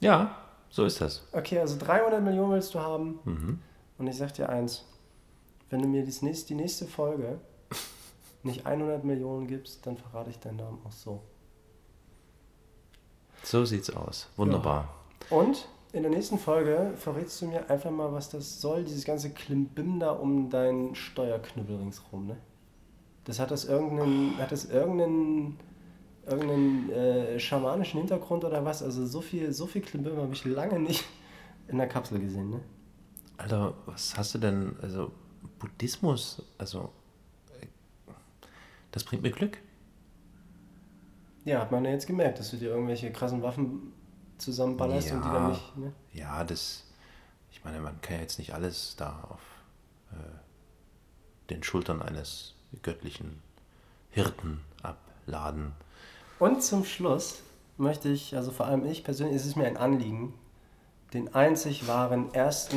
Ja, so ist das. Okay, also 300 Millionen willst du haben. Mhm. Und ich sag dir eins. Wenn du mir das nächste, die nächste Folge nicht 100 Millionen gibst, dann verrate ich deinen Namen auch so. So sieht's aus. Wunderbar. Und in der nächsten Folge verrätst du mir einfach mal, was das soll, dieses ganze Klimbim da um deinen Steuerknüppel ringsrum, ne? Das hat das irgendeinen, hat das irgendeinen irgendeinen äh, schamanischen Hintergrund oder was. Also so viel, so viel Klimbim habe ich lange nicht in der Kapsel gesehen. Ne? Alter, was hast du denn, also Buddhismus, also äh, das bringt mir Glück. Ja, hat man ja jetzt gemerkt, dass du dir irgendwelche krassen Waffen zusammenballerst und die dann nicht. Ne? ja, das, ich meine, man kann ja jetzt nicht alles da auf äh, den Schultern eines göttlichen Hirten abladen. Und zum Schluss möchte ich, also vor allem ich persönlich, es ist mir ein Anliegen, den einzig wahren ersten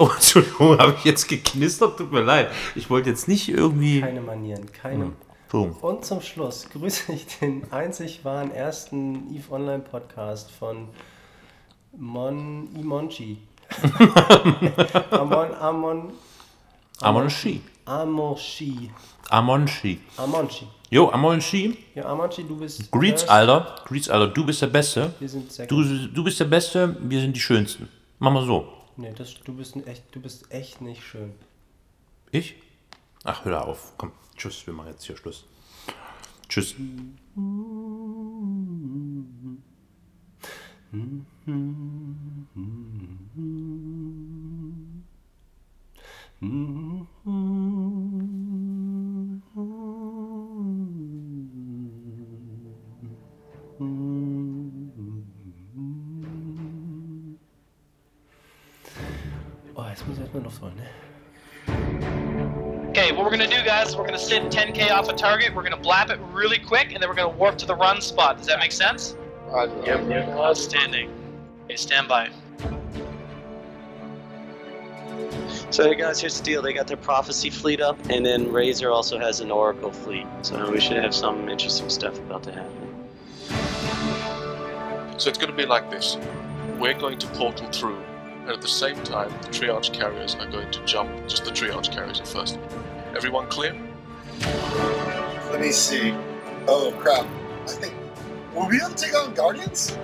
Oh, Entschuldigung, habe ich jetzt geknistert? Tut mir leid. Ich wollte jetzt nicht irgendwie. keine Manieren, keine. Hm, Boom. Und zum Schluss grüße ich den einzig wahren ersten EVE Online Podcast von Mon Imonchi. (laughs) Amon, Amon, Amonchi. Amonchi. Amonchi. Amonchi. Jo, Amonchi. Ja, Amonchi, du bist. Greets. Alter. Greets, Alter. Du bist der Beste. Wir sind second. Du, du bist der Beste, wir sind die Schönsten. Machen wir so. Nee, das, du, bist echt, du bist echt nicht schön. Ich? Ach, hör auf. Komm, tschüss, wir machen jetzt hier Schluss. Tschüss. Oh, (laughs) jetzt muss ich erstmal Luft? Okay, what we're gonna do, guys, we're gonna sit 10k off a target, we're gonna blap it really quick, and then we're gonna warp to the run spot. Does that make sense? Yep, yep. Outstanding. Okay, stand by. So hey guys, here's the deal. They got their prophecy fleet up, and then Razor also has an Oracle fleet. So we should have some interesting stuff about to happen. So it's going to be like this. We're going to portal through, and at the same time, the triage carriers are going to jump. Just the triage carriers at first. Everyone clear? Let me see. Oh crap! I think will we be able to take on Guardians?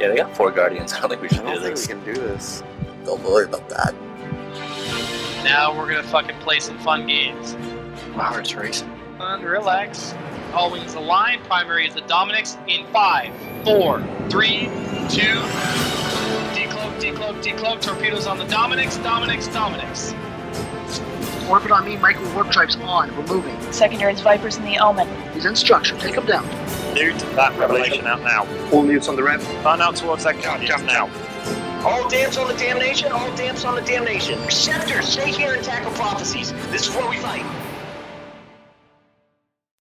Yeah, they got four guardians. (laughs) I don't think we should I do don't think this. we can do this. Don't worry about that. Now we're gonna fucking play some fun games. My heart's racing. Fun, relax. All wings align. Primary is the Dominics. In five, four, three, two. Decloak, decloak, decloak. Torpedoes on the Dominics. Dominics, Dominics. Orbit on me, micro warp drives on. We're moving. Secondaries, Vipers, and the Omen. He's in structure. Take him down. Newt, that revelation out now. All newts on the rev. Run out towards that guardian now. All damps on the damnation, all damps on the damnation. Scepter, stay here and tackle prophecies. This is where we fight.